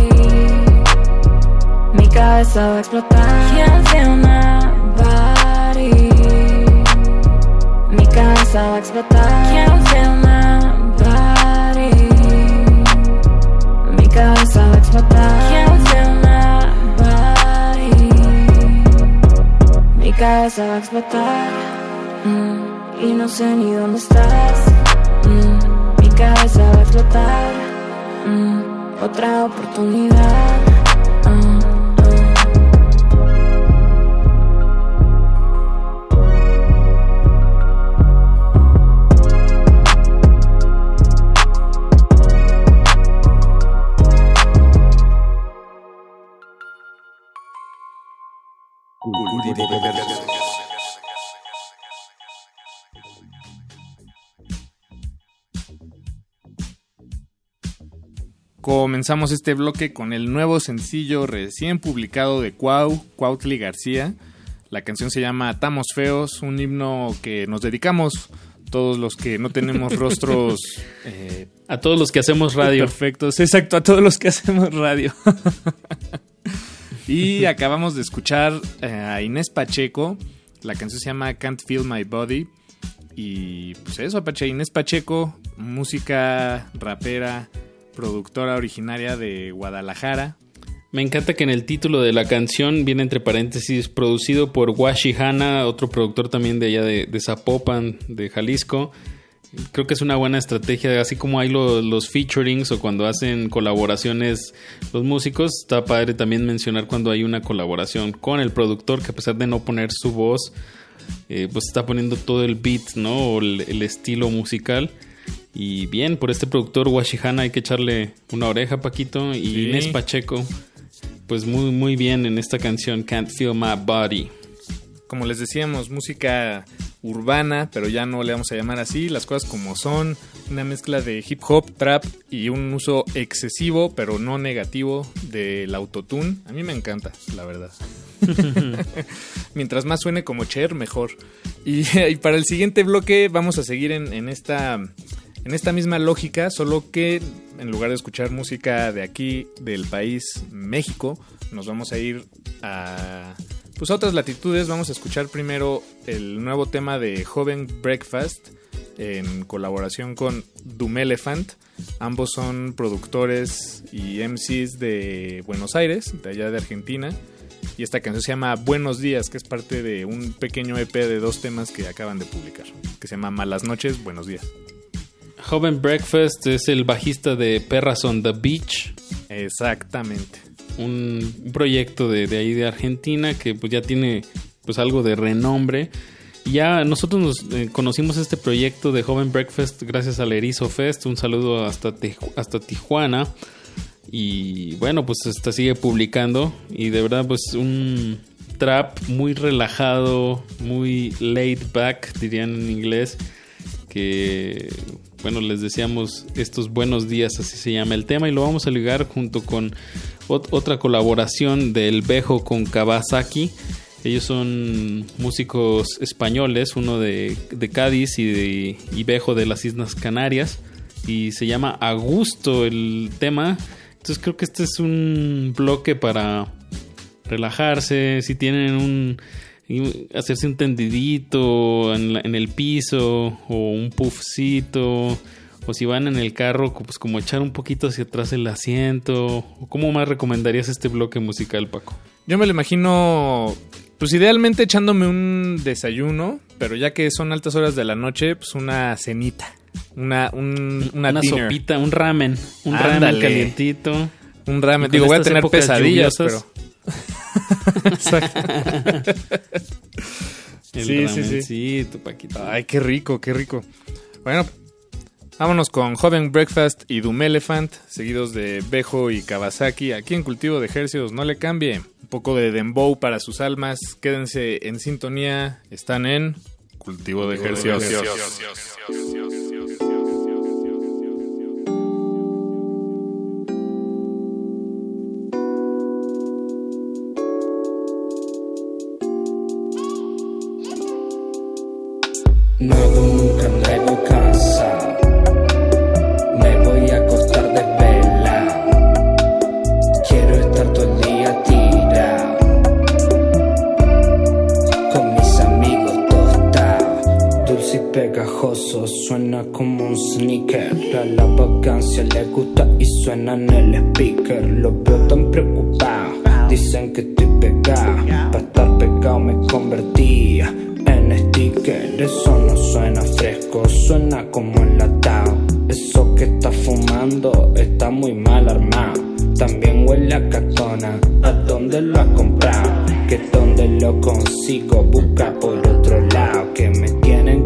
Mi cabeza va a explotar. Can't feel my body. Mi cabeza va a explotar. Can't feel my cabeza va a explotar. Mi cabeza va a explotar. Mm, Y no sé ni dónde estás. Mm, Mi cabeza va a explotar. Mm, Otra oportunidad Comenzamos este bloque con el nuevo sencillo recién publicado de Cuau, Cuautli García. La canción se llama Atamos Feos, un himno que nos dedicamos todos los que no tenemos rostros. eh, a todos los que hacemos radio. Perfectos, exacto, a todos los que hacemos radio. y acabamos de escuchar eh, a Inés Pacheco. La canción se llama Can't Feel My Body. Y pues eso, Apache. Inés Pacheco, música rapera productora originaria de Guadalajara. Me encanta que en el título de la canción viene entre paréntesis producido por Washi Hana, otro productor también de allá de, Zapopan, de Jalisco. Creo que es una buena estrategia, así como hay lo- los featurings o cuando hacen colaboraciones los músicos, está padre también mencionar cuando hay una colaboración con el productor que a pesar de no poner su voz, eh, pues está poniendo todo el beat, ¿no? O el estilo musical. Y bien, por este productor Washihana hay que echarle una oreja, Paquito. Y Sí. Inés Pacheco, pues muy, muy bien en esta canción Can't Feel My Body. Como les decíamos, música urbana, pero ya no le vamos a llamar así, las cosas como son, una mezcla de hip hop, trap y un uso excesivo, pero no negativo del autotune. A mí me encanta, la verdad. Mientras más suene como Cher, mejor. Y, y para el siguiente bloque vamos a seguir en, en esta, en esta misma lógica, solo que en lugar de escuchar música de aquí, del país México, nos vamos a ir a, pues, a otras latitudes. Vamos a escuchar primero el nuevo tema de Joven Breakfast en colaboración con Doom Elephant. Ambos son productores y MCs de Buenos Aires, de allá de Argentina. Y esta canción se llama Buenos Días, que es parte de un pequeño EP de dos temas que acaban de publicar, que se llama Malas Noches, Buenos Días. Joven Breakfast es el bajista de Perras on the Beach. Exactamente. Un, proyecto de, de ahí de Argentina que pues ya tiene pues algo de renombre. Ya nosotros nos eh, conocimos este proyecto de Joven Breakfast gracias al Erizo Fest. Un saludo hasta, hasta Tijuana. Y bueno, pues esta sigue publicando. Y de verdad, pues un trap muy relajado, muy laid back, dirían en inglés. Que bueno, les decíamos estos buenos días, así se llama el tema. Y lo vamos a ligar junto con ot- otra colaboración del Bejo con Kawasaki. Ellos son músicos españoles, uno de, de Cádiz y, de, y Bejo de las Islas Canarias. Y se llama Agusto el tema. Entonces creo que este es un bloque para relajarse. Si tienen un... y hacerse un tendidito en, la- en el piso o un puffcito. O si van en el carro, pues como echar un poquito hacia atrás el asiento. ¿O ¿Cómo más recomendarías este bloque musical, Paco? Yo me lo imagino, pues idealmente echándome un desayuno, pero ya que son altas horas de la noche, pues una cenita. Una, un, una, sopita, un ramen. Un ramen calientito. Un ramen. Digo, voy a tener pesadillas, pero... Exacto. El sí, sí, sí. ramencito, Paquito. Ay, qué rico, qué rico. Bueno, vámonos con Joven Breakfast y Doom Elephant, seguidos de Bejo y Kawasaki. Aquí en Cultivo de Ejercicios, no le cambie. Un poco de dembow para sus almas. Quédense en sintonía. Están en Cultivo de Ejercicios. Hago nunca algo cansado. Me voy a acostar desvelado. Quiero estar todo el día tirado. Con mis amigos tostados. Dulce y pegajoso, suena como un sneaker. A la vacancia le gusta y suena en el speaker. Los veo tan preocupados. Dicen que estoy pegado. Para estar pegado me convertía sticker. Eso no suena fresco, suena como enlatado. Eso que está fumando está muy mal armado. También huele a catona. ¿A dónde lo has comprado? Que donde lo consigo, busca por otro lado.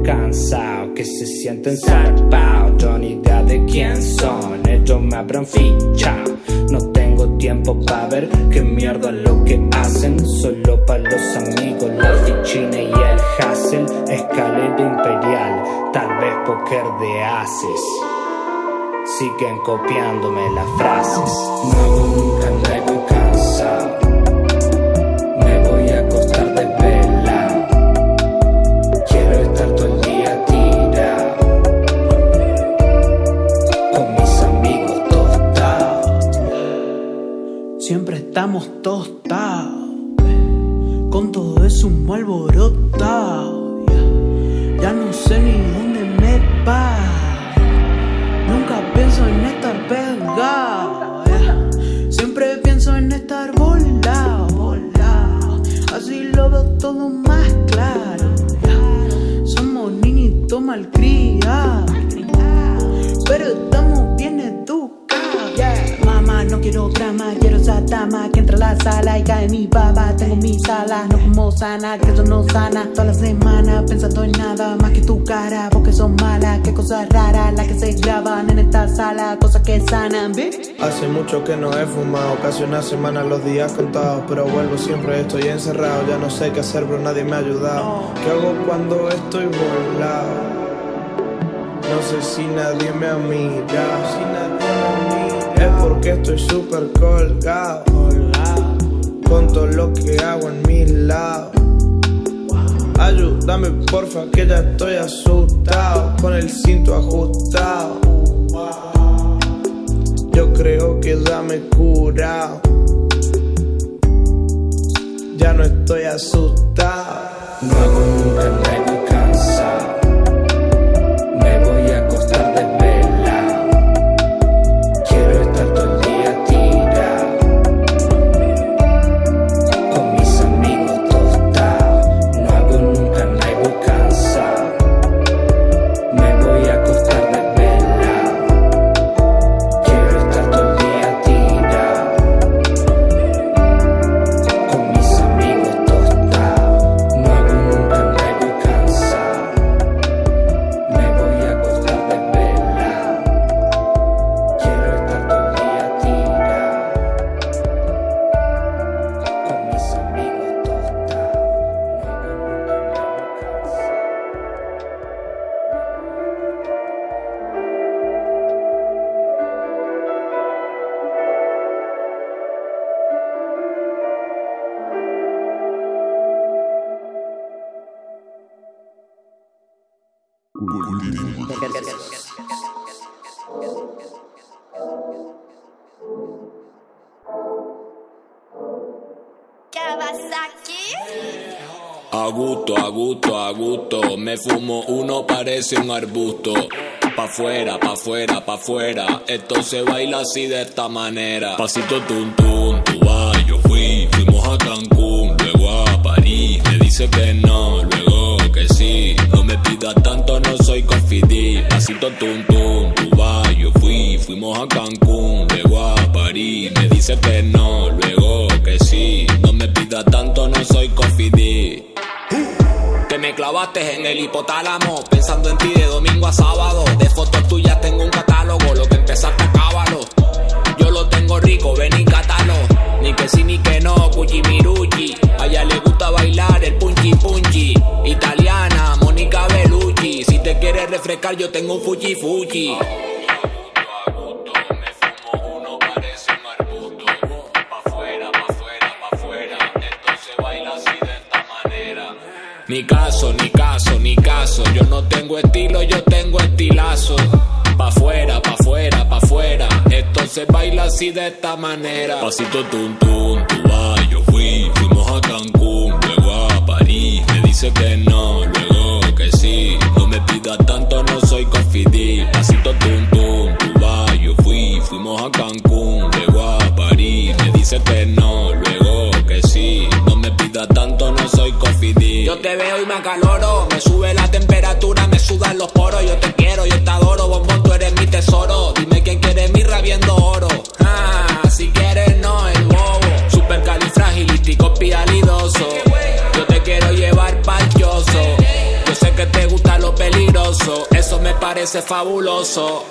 Me cansado, que se sienten zarpados. Yo ni idea de quién son, ellos me habrán fichado. No tengo tiempo para ver qué mierda lo que hacen. Solo para los amigos, la fichina y el hassle. Escalera imperial, tal vez poker de haces. Siguen copiándome las frases. No nunca nada cansado. Siempre estamos tostados, con todo eso un alborotado. Ya, no sé ni dónde me paro. Nunca pienso en estar pegado. Siempre pienso en estar volado. Así lo veo todo más claro. Somos niñitos malcriados, pero estamos quiero drama, quiero esa dama que entra a la sala y cae mi baba. Tengo mis alas, no como sana, que eso no sana. Toda la semana pensando en nada más que tu cara, porque son malas. Qué cosas raras las que se graban en esta sala, cosas que sanan, ¿ves? Hace mucho que no he fumado, casi una semana los días contados, pero vuelvo siempre, estoy encerrado, ya no sé qué hacer, pero nadie me ha ayudado. ¿Qué hago cuando estoy volado? No sé si nadie me ha mirado, si nadie mira. Porque estoy súper colgado, con todo lo que hago en mi lado. Ayúdame porfa que ya estoy asustado, con el cinto ajustado. Yo creo que ya me curado. Ya no estoy asustado. No hago nunca fumo uno, parece un arbusto. Pa' afuera, pa' afuera, pa' afuera. Esto se baila así de esta manera. Pasito tum tum, tú vas, yo fui. Fuimos a Cancún, luego a París. Me dice que no, luego que sí. No me pidas tanto, no soy confidí. Pasito tum tum, tú vas, fui. Fuimos a Cancún, luego a París. Me dice que no, luego que sí. No me pidas tanto, no soy confidí. Me clavaste en el hipotálamo Pensando en ti de domingo a sábado. De fotos tuyas tengo un catálogo Lo que empezaste acábalo Yo lo tengo rico, ven y cátalo. Ni que sí ni que no, cuchi miruchi A ella le gusta bailar el punchi punchi. Italiana, Mónica Bellucci. Si te quieres refrescar yo tengo un fuchi fuchi Ni caso, ni caso, ni caso. Yo no tengo estilo, yo tengo estilazo. Pa' afuera, pa' afuera, pa' afuera. Esto se baila así de esta manera. Pasito tum tum, vas, yo fui. Fuimos a Cancún, luego a París. Me dice que no, luego que sí. No me pidas tanto, no soy confidí. Pasito tum tum, vas, yo fui. Fuimos a Cancún, luego a París. Me dice que no, me sube la temperatura, me sudan los poros. Yo te quiero, yo te adoro, bombón, tú eres mi tesoro. Dime quién quiere mi rabiendo oro. Ah, si quieres no el bobo. Super califragilístico pialidoso. Yo te quiero llevar palchoso. Yo sé que te gusta lo peligroso, eso me parece fabuloso.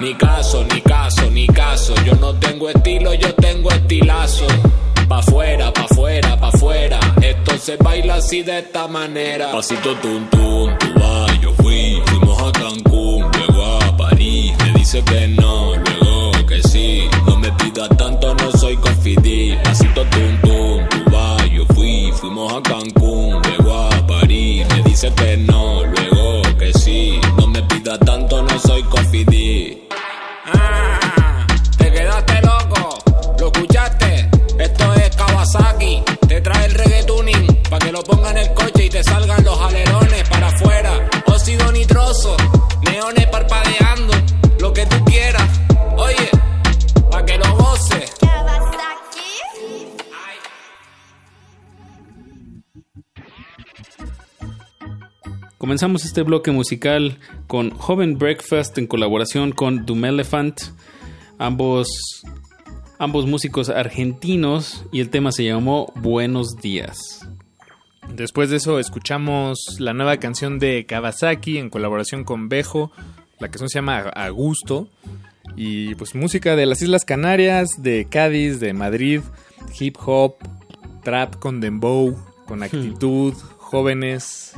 Ni caso, ni caso, ni caso. Yo no tengo estilo, yo tengo estilazo. Pa' afuera, pa' afuera, pa' afuera. Esto se baila así de esta manera. Pasito tum tum, tú vas, yo fui. Fuimos a Cancún, luego a París. Me dice que no, luego que sí. No me pidas tanto, no soy confidí. Pasito tum tum, tú yo fui. Fuimos a Cancún, luego a París. Me dice que no, luego que sí. No me pidas tanto, no soy confidí. Kawasaki. Te trae el reggaetuning, para que lo ponga en el coche y te salgan los alerones para afuera. Óxido nitroso, neones parpadeando, lo que tú quieras. Oye, pa' que lo goces. Comenzamos este bloque musical con Joven Breakfast en colaboración con Doom Elephant, ambos ambos músicos argentinos, y el tema se llamó Buenos Días. Después de eso escuchamos la nueva canción de Kawasaki en colaboración con Bejo. La canción se llama Agusto. Y pues música de las Islas Canarias, de Cádiz, de Madrid, hip hop, trap con dembow, con actitud, jóvenes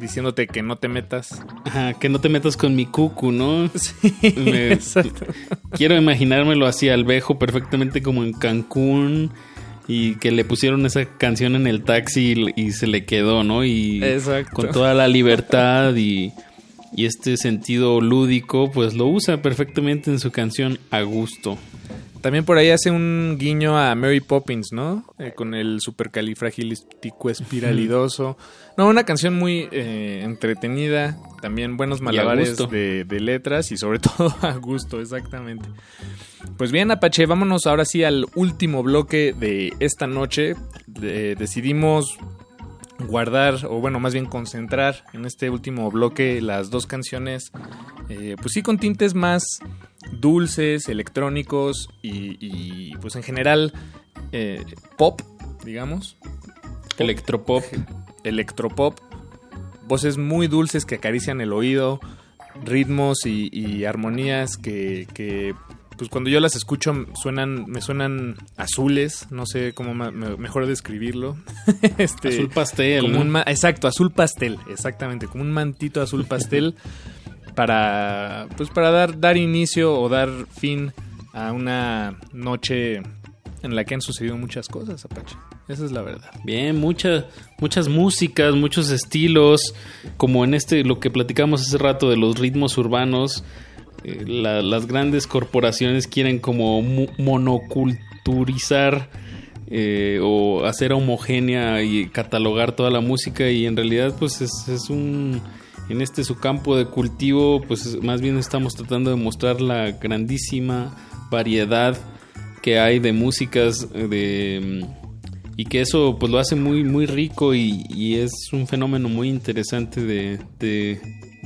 diciéndote que no te metas. Ajá, que no te metas con mi cucu, ¿no? Sí, exacto. Quiero imaginármelo así al Bejo perfectamente como en Cancún y que le pusieron esa canción en el taxi y, se le quedó, ¿no? Y con toda la libertad y, y, este sentido lúdico, pues lo usa perfectamente en su canción A Gusto. También por ahí hace un guiño a Mary Poppins, ¿no? Eh, con el supercalifragilístico espiralidoso. No, una canción muy eh, entretenida, también buenos malabares de, de, letras y sobre todo a gusto, exactamente. Pues bien, Apache, vámonos ahora sí al último bloque de esta noche. decidimos guardar, o bueno, más bien concentrar en este último bloque las dos canciones, eh, pues sí, con tintes más dulces, electrónicos y, pues en general eh, pop, digamos. Electropop. Electropop. Voces muy dulces que acarician el oído, ritmos y, armonías que, que pues cuando yo las escucho suenan, me suenan azules, no sé cómo mejor describirlo. este, azul pastel. exacto, azul pastel, exactamente, como un mantito azul pastel para, pues para dar, dar inicio o dar fin a una noche en la que han sucedido muchas cosas, Apache. Esa es la verdad. Bien, muchas muchas músicas, muchos estilos, como en este, lo que platicamos hace rato de los ritmos urbanos eh, las grandes corporaciones quieren como monoculturizar eh, o hacer homogénea y catalogar toda la música y en realidad pues es, un en este su campo de cultivo pues más bien estamos tratando de mostrar la grandísima variedad que hay de músicas de y que eso pues lo hace muy muy rico y, es un fenómeno muy interesante de, de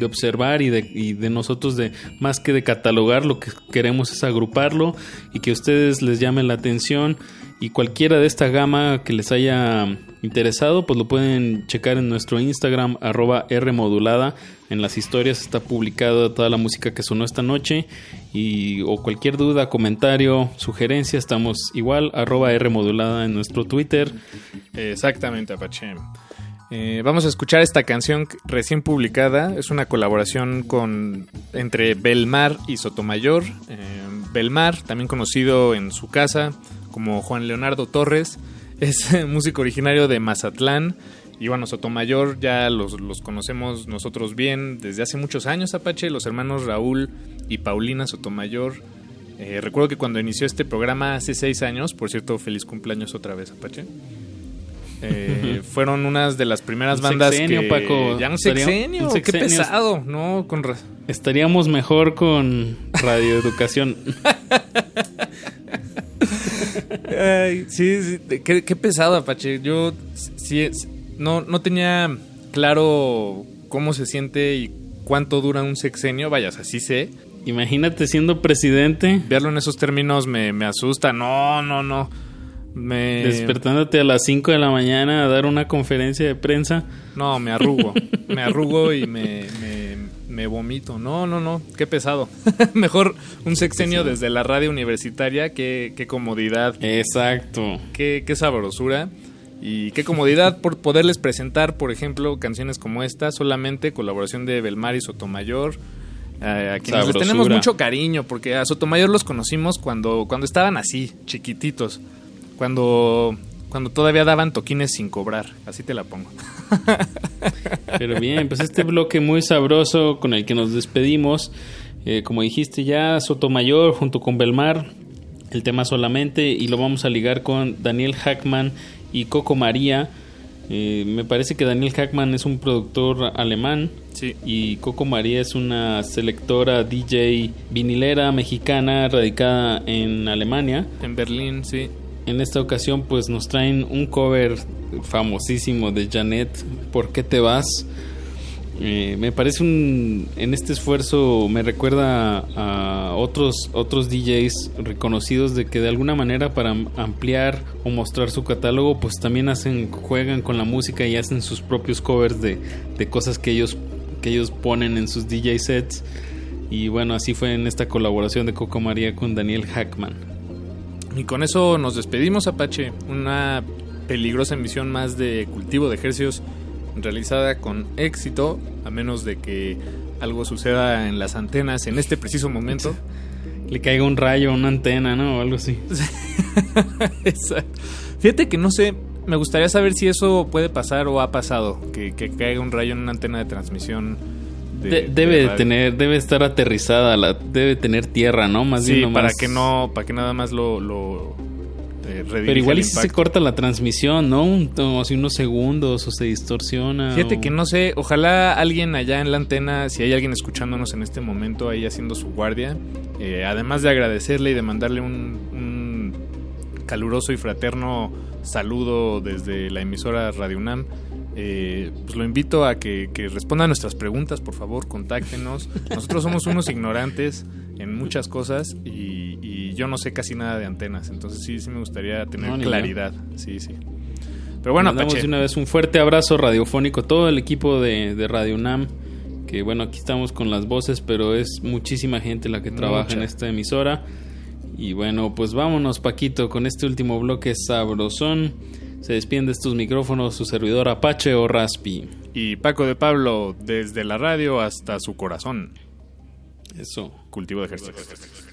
observar y de, y de nosotros de más que de catalogar lo que queremos es agruparlo y que ustedes les llame la atención y cualquiera de esta gama que les haya interesado pues lo pueden checar en nuestro Instagram arroba Rmodulada. En las historias está publicada toda la música que sonó esta noche y o cualquier duda, comentario, sugerencia estamos igual arroba Rmodulada en nuestro Twitter. Exactamente Apache eh, vamos a escuchar esta canción recién publicada. Es una colaboración con entre Belmar y Sotomayor. Eh, Belmar, también conocido en su casa como Juan Leonardo Torres, es músico originario de Mazatlán. Y bueno, Sotomayor ya los, conocemos nosotros bien desde hace muchos años, Apache, los hermanos Raúl y Paulina Sotomayor. Eh, recuerdo que cuando inició este programa hace seis años, por cierto, feliz cumpleaños otra vez, Apache. Eh, fueron unas de las primeras bandas que Paco. ya un sexenio, qué pesado, no con estaríamos mejor con radioeducación. Ay, sí, sí qué, pesado, Apache. Yo sí, no, no tenía claro cómo se siente y cuánto dura un sexenio. Vayas, así sé. Imagínate siendo presidente. Verlo en esos términos me, me asusta. No, no, no. Me... Despertándote a las 5 de la mañana a dar una conferencia de prensa. No, me arrugo. me arrugo y me, me, vomito. No, no, no. Qué pesado. Mejor un sexenio desde la radio universitaria. Qué, qué comodidad. Exacto. Qué, qué sabrosura. Y qué comodidad por poderles presentar, por ejemplo, canciones como esta. Solamente colaboración de Belmar y Sotomayor. Eh, a quienes les tenemos mucho cariño, porque a Sotomayor los conocimos cuando, cuando estaban así, chiquititos. Cuando, cuando todavía daban toquines sin cobrar, así te la pongo. Pero bien, pues este bloque muy sabroso con el que nos despedimos, eh, como dijiste ya, Sotomayor junto con Belmar, el tema solamente, y lo vamos a ligar con Daniel Hackman y Coco María. Eh, me parece que Daniel Hackman es un productor alemán sí. y Coco María es una selectora DJ vinilera mexicana radicada en Alemania. En Berlín, sí. En esta ocasión pues nos traen un cover famosísimo de Janet, ¿Por qué te vas? Eh, me parece un en este esfuerzo me recuerda a otros otros DJs reconocidos de que de alguna manera para ampliar o mostrar su catálogo pues también hacen juegan con la música y hacen sus propios covers de, de cosas que ellos que ellos ponen en sus DJ sets y bueno así fue en esta colaboración de Coco María con Daniel Hackman y con eso nos despedimos Apache una peligrosa emisión más de cultivo de ejercicios realizada con éxito, a menos de que algo suceda en las antenas en este preciso momento. Le caiga un rayo a una antena, ¿no? O algo así. Fíjate que no sé, me gustaría saber si eso puede pasar o ha pasado, que, caiga un rayo en una antena de transmisión. Debe tener, debe estar aterrizada, la, debe tener tierra, ¿no? Más sí, para que no, para que nada más lo pero igual y si se corta la transmisión, ¿no? Un, así unos segundos o se distorsiona. Fíjate que no sé, ojalá alguien allá en la antena, si hay alguien escuchándonos en este momento ahí haciendo su guardia, eh, además de agradecerle y de mandarle un, caluroso y fraterno saludo desde la emisora Radio UNAM, eh, pues lo invito a que, que responda a nuestras preguntas, por favor, contáctenos. Nosotros somos unos ignorantes en muchas cosas y yo no sé casi nada de antenas, entonces sí, sí me gustaría tener claridad. Sí, sí. Pero bueno, Mandamos de una vez un fuerte abrazo radiofónico a todo el equipo de, de Radio UNAM, que bueno, aquí estamos con las voces, pero es muchísima gente la que trabaja en esta emisora. Y bueno, pues vámonos Paquito con este último bloque sabrosón. Se despiden de estos micrófonos su servidor Apache o Raspi. Y Paco de Pablo, desde la radio hasta su corazón. Eso. Cultivo de ejercicios.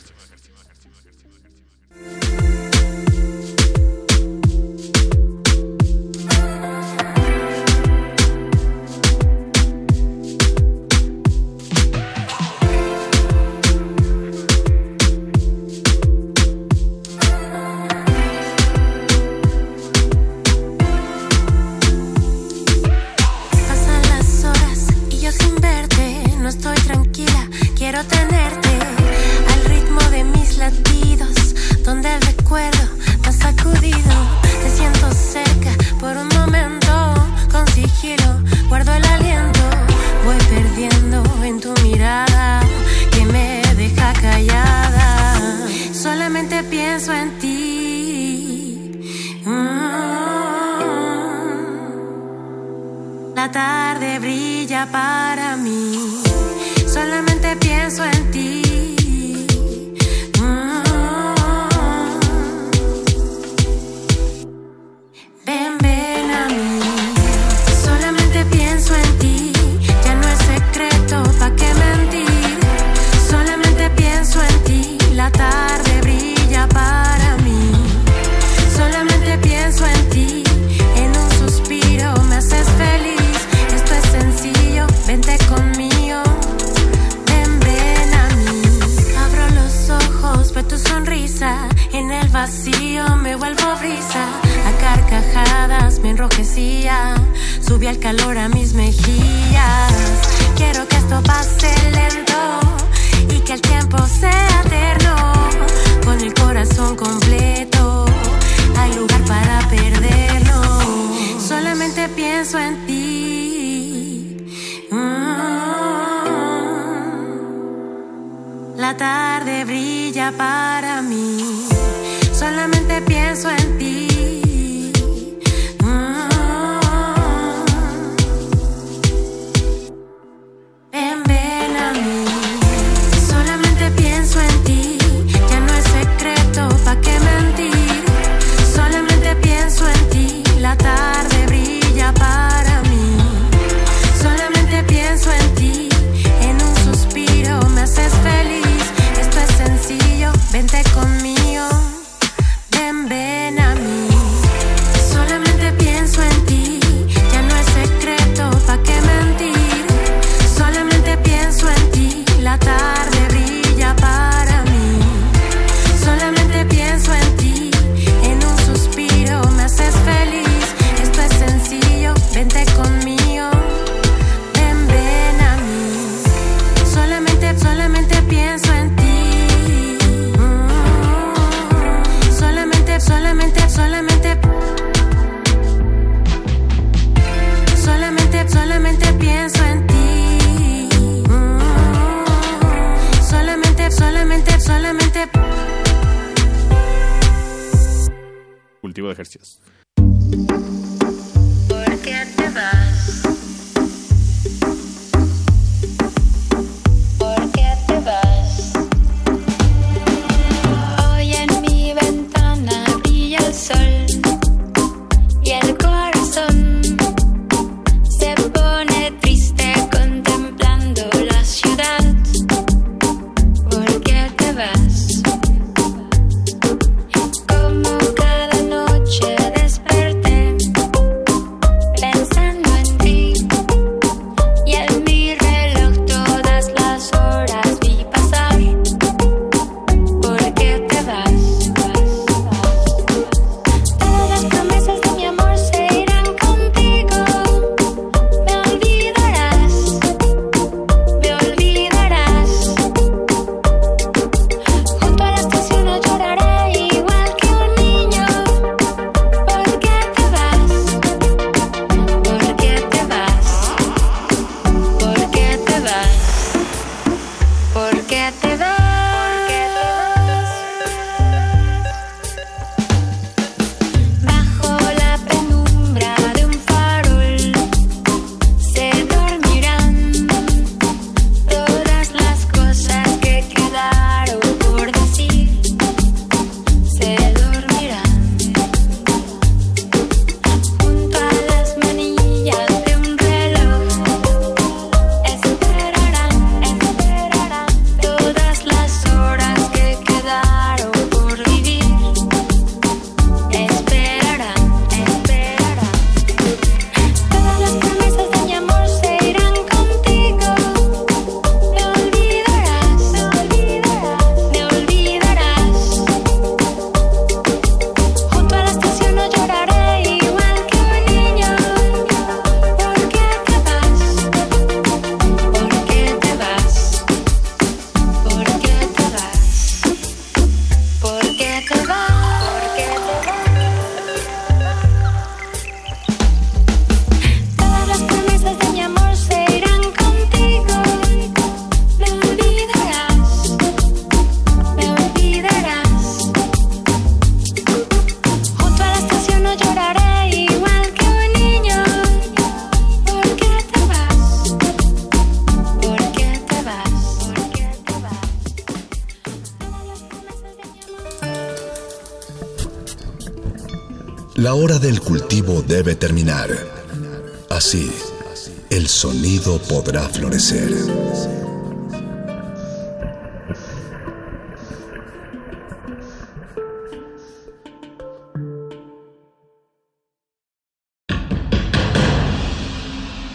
todo podrá florecer.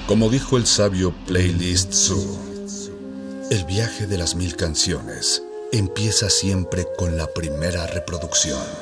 Como dijo el sabio Playlist Zoo, el viaje de las mil canciones empieza siempre con la primera reproducción.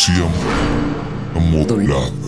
Resistencia modulada.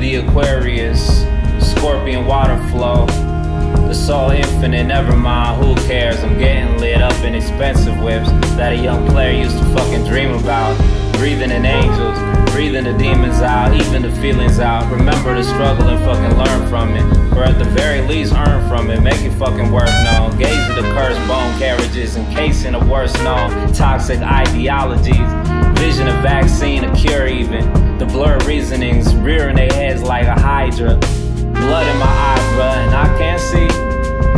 The Aquarius, Scorpion water flow. The soul infinite, never mind, who cares? I'm getting lit up in expensive whips that a young player used to fucking dream about. Breathing in angels, breathing the demons out, even the feelings out. Remember the struggle and fucking learn from it. Or at the very least, earn from it, make it fucking worth known. Gaze at the cursed bone carriages, encasing the worst known toxic ideologies. Vision a vaccine, a cure even. Blurred reasonings rearing their heads like a hydra. Blood in my eye, bruh, and I can't see.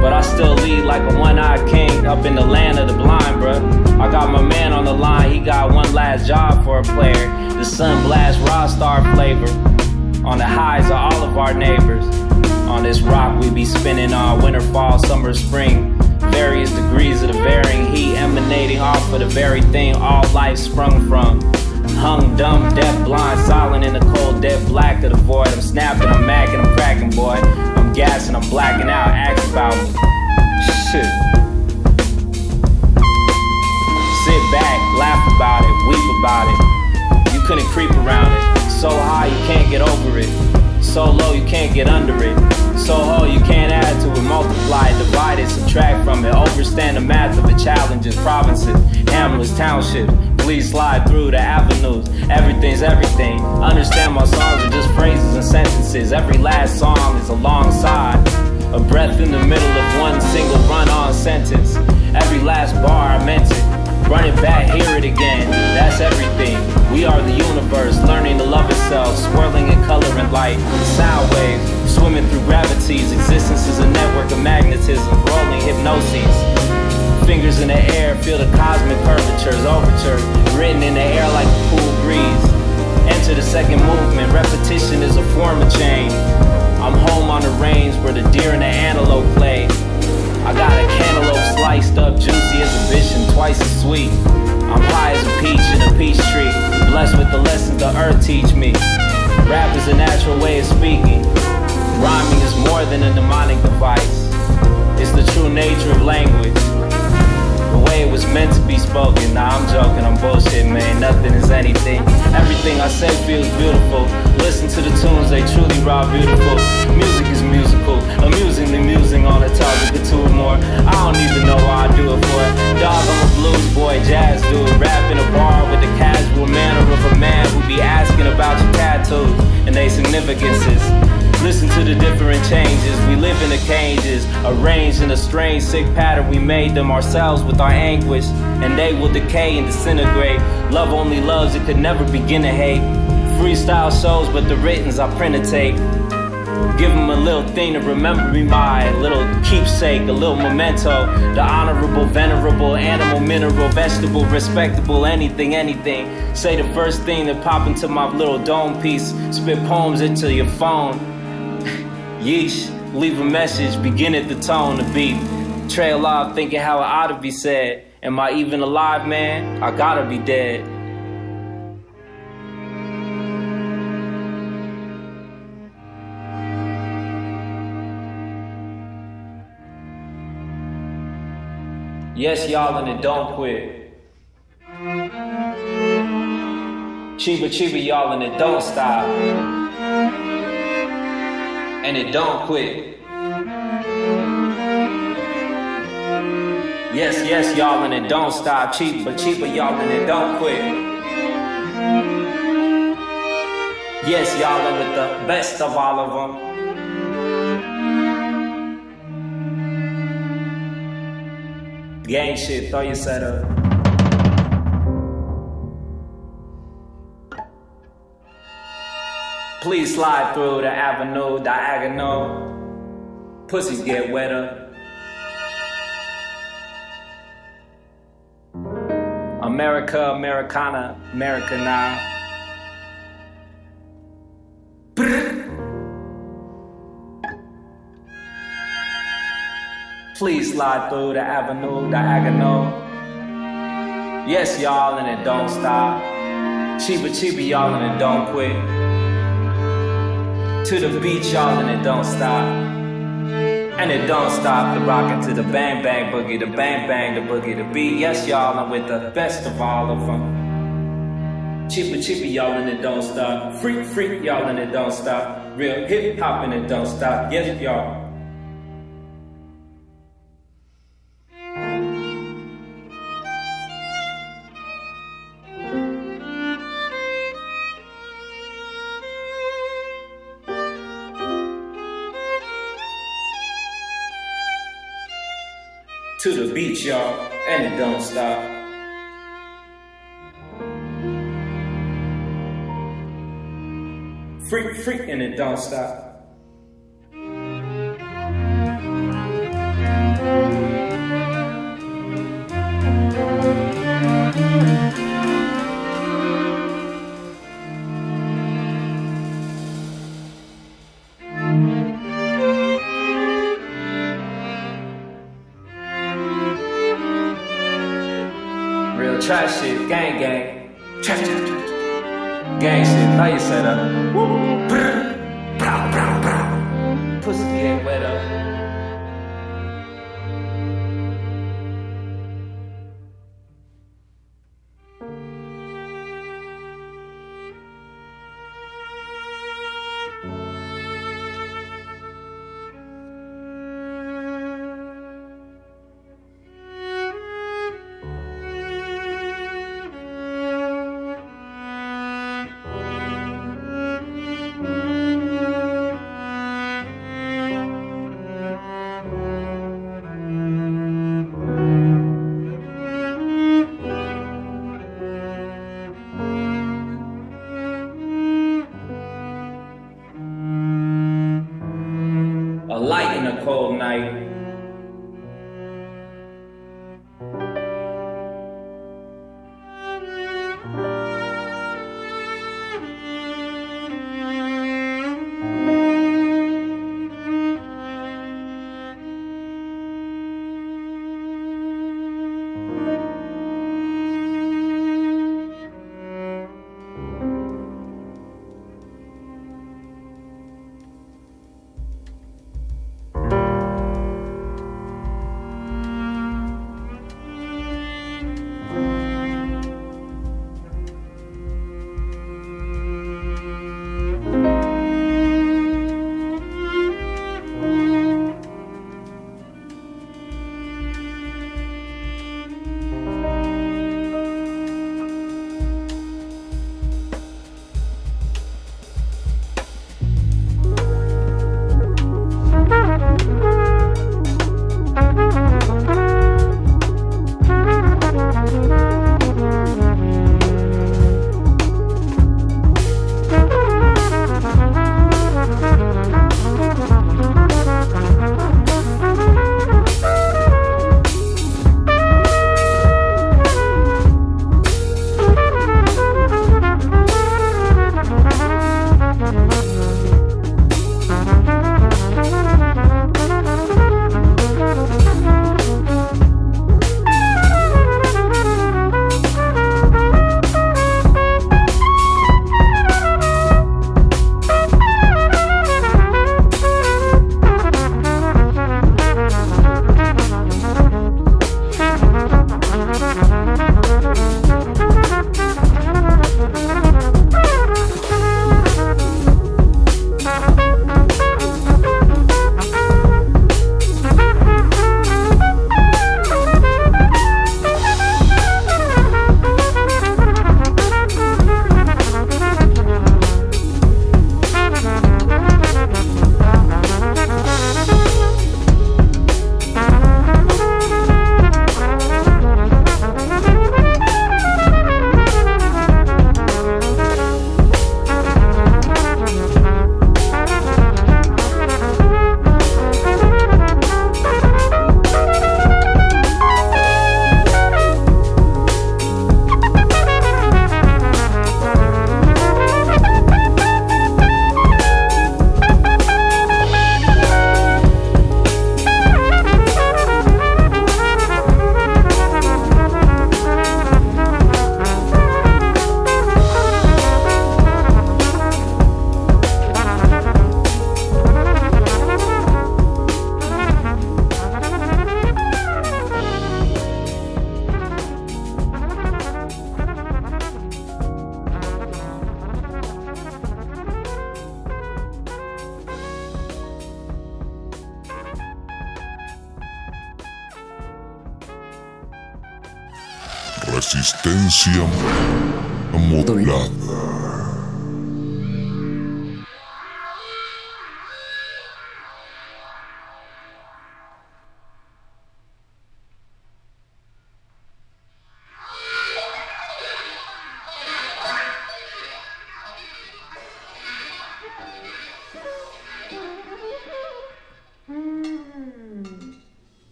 But I still lead like a one-eyed king up in the land of the blind, bruh. I got my man on the line, he got one last job for a player. The sun blast raw star flavor. On the highs of all of our our neighbors. On this rock we be spinning all winter, fall, summer, spring. Various degrees of the varying heat emanating off of the very thing all life sprung from. Hung dumb, deaf, blind, silent in the cold, dead black of the void. I'm snapping, I'm macking, I'm cracking, boy. I'm gassing, I'm blacking out, ask about me. Shit. Sit back, laugh about it, weep about it. You couldn't creep around it. So high you can't get over it. So low you can't get under it. So whole you can't add to it, multiply it, divide it, subtract from it. Overstand the math of the challenges, provinces, hamlets, townships. Please slide through the avenues. Everything's everything. Understand my songs are just phrases and sentences. Every last song is a long alongside. A breath in the middle of one single run on sentence. Every last bar I meant it. Run it back, hear it again. That's everything. We are the universe, learning to love itself, swirling in color and light. Sound waves, swimming through gravities. Existence is a network of magnetism, rolling hypnoses. Fingers in the air, feel the cosmic curvatures, overture, written in the air like a cool breeze. Enter the second movement, repetition is a form of change. I'm home on the range where the deer and the antelope play. I got a cantaloupe sliced up, juicy as a vision, twice as sweet. I'm high as a peach in a peach tree, blessed with the lessons the earth teach me. Rap is a natural way of speaking. Rhyming is more than a mnemonic device. It's the true nature of language. It was meant to be spoken. Nah, I'm joking, I'm bullshit, man. Nothing is anything. Everything I say feels beautiful. Listen to the tunes, they truly raw beautiful. Music is musical, amusingly musing on a topic or two or more. I don't even know why I do it for. Dog, I'm a blues boy, jazz dude. Rap in a bar with the casual manner of a man who be asking about your tattoos and their significances. Listen to the different changes. We live in the cages, arranged in a strange, sick pattern. We made them ourselves with our anguish, and they will decay and disintegrate. Love only loves, it could never begin to hate. Freestyle shows, but the writtens I print a tape. Give them a little thing to remember me by, a little keepsake, a little memento. The honorable, venerable, animal, mineral, vegetable, respectable, anything, anything. Say the first thing that pop into my little dome piece. Spit poems into your phone. Yeesh, leave a message, begin at the tone, the beat. Trail off thinking how it ought to be said. Am I even alive, man? I gotta be dead. Yes, y'all, and it don't quit. Chiba chiba, y'all, and it don't stop. And it don't quit. Yes, yes, y'all, and it don't stop. cheap, but cheaper, y'all, and it don't quit. Yes, y'all, and with the best of all of them. Gang shit, throw your set up. Please slide through the avenue diagonal. Pussies get wetter. America, Americana, America now. Please slide through the avenue diagonal. Yes, y'all, and it don't stop. Cheaper, cheaper, y'all, and it don't quit. To the beach, y'all, and it don't stop. And it don't stop the rockin' to the bang bang boogie, the bang bang, the boogie, the beat. Yes, y'all, and with the best of all of them. Chippy cheaper, y'all, and it don't stop. Freak, freak, y'all, and it don't stop. Real hip hop, and it don't stop. Yes, y'all. Beach, y'all, and it don't stop. Freak, freak, and it don't stop.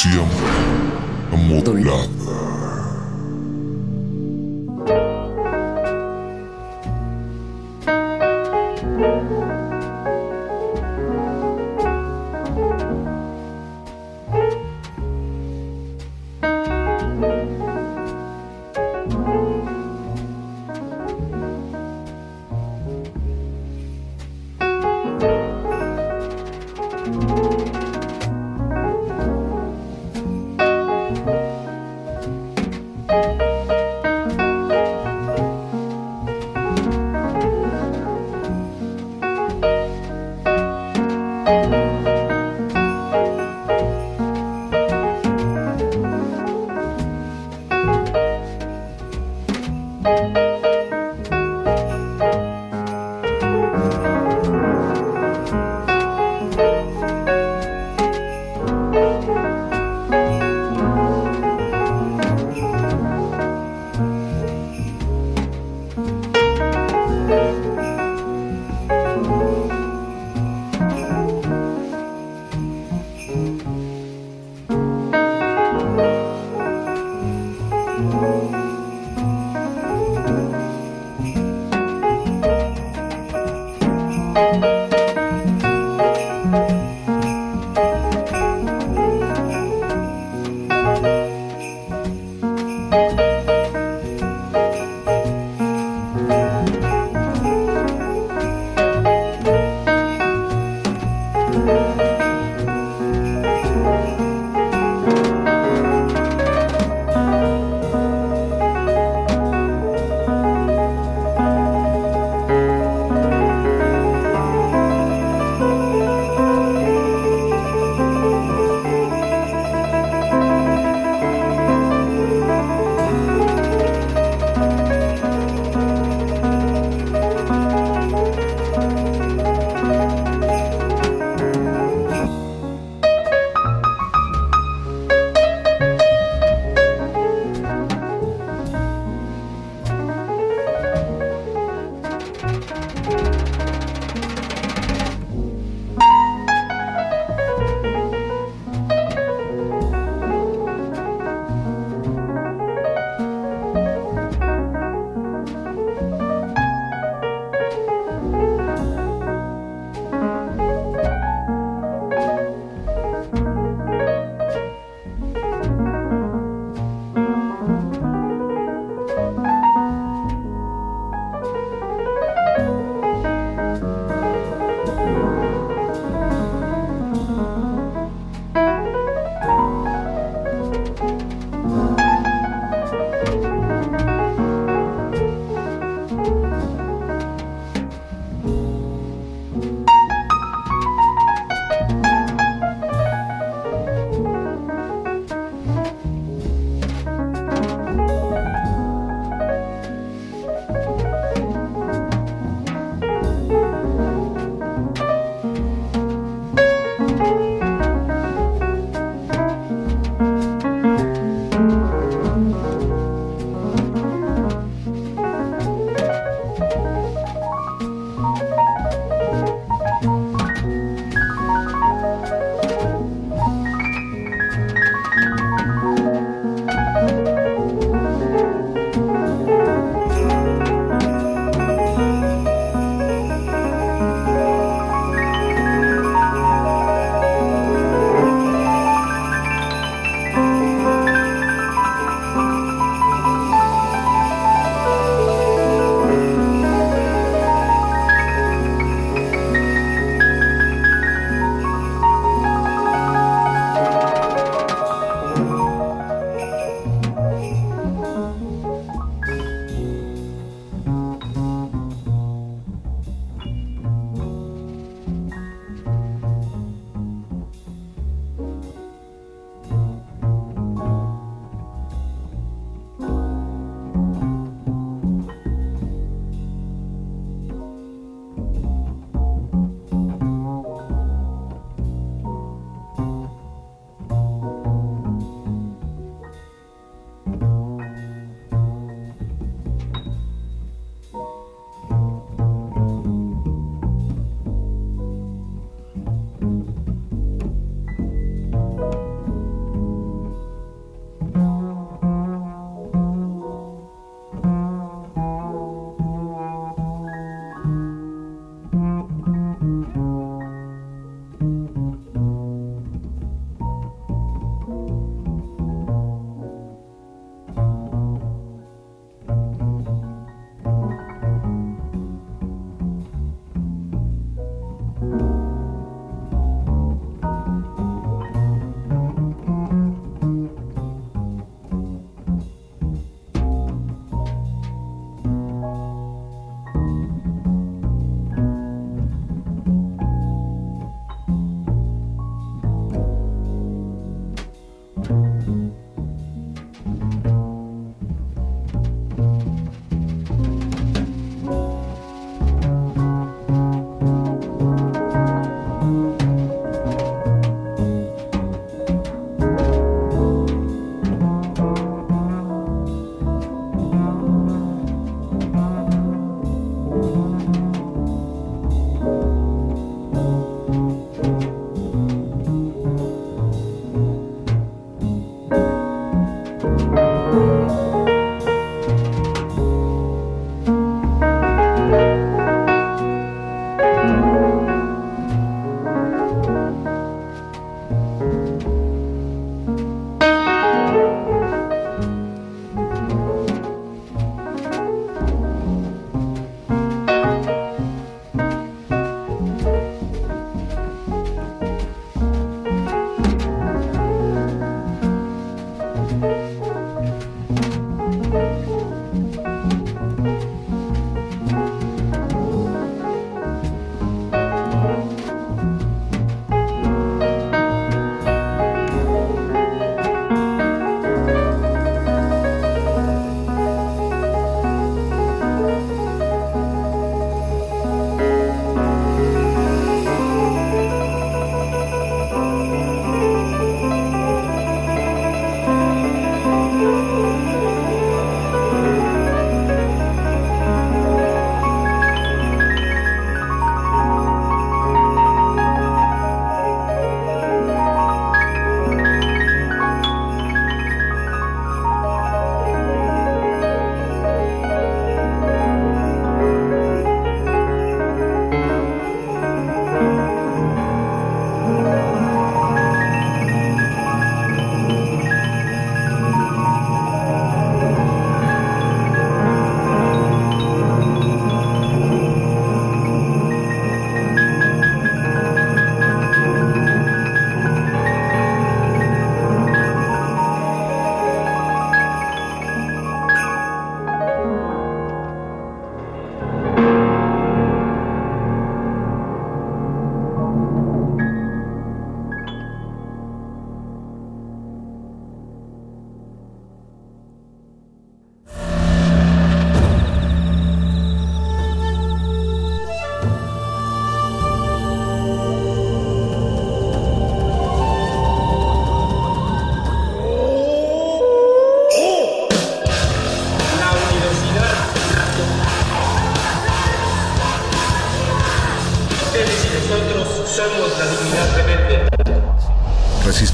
Resistencia modulada.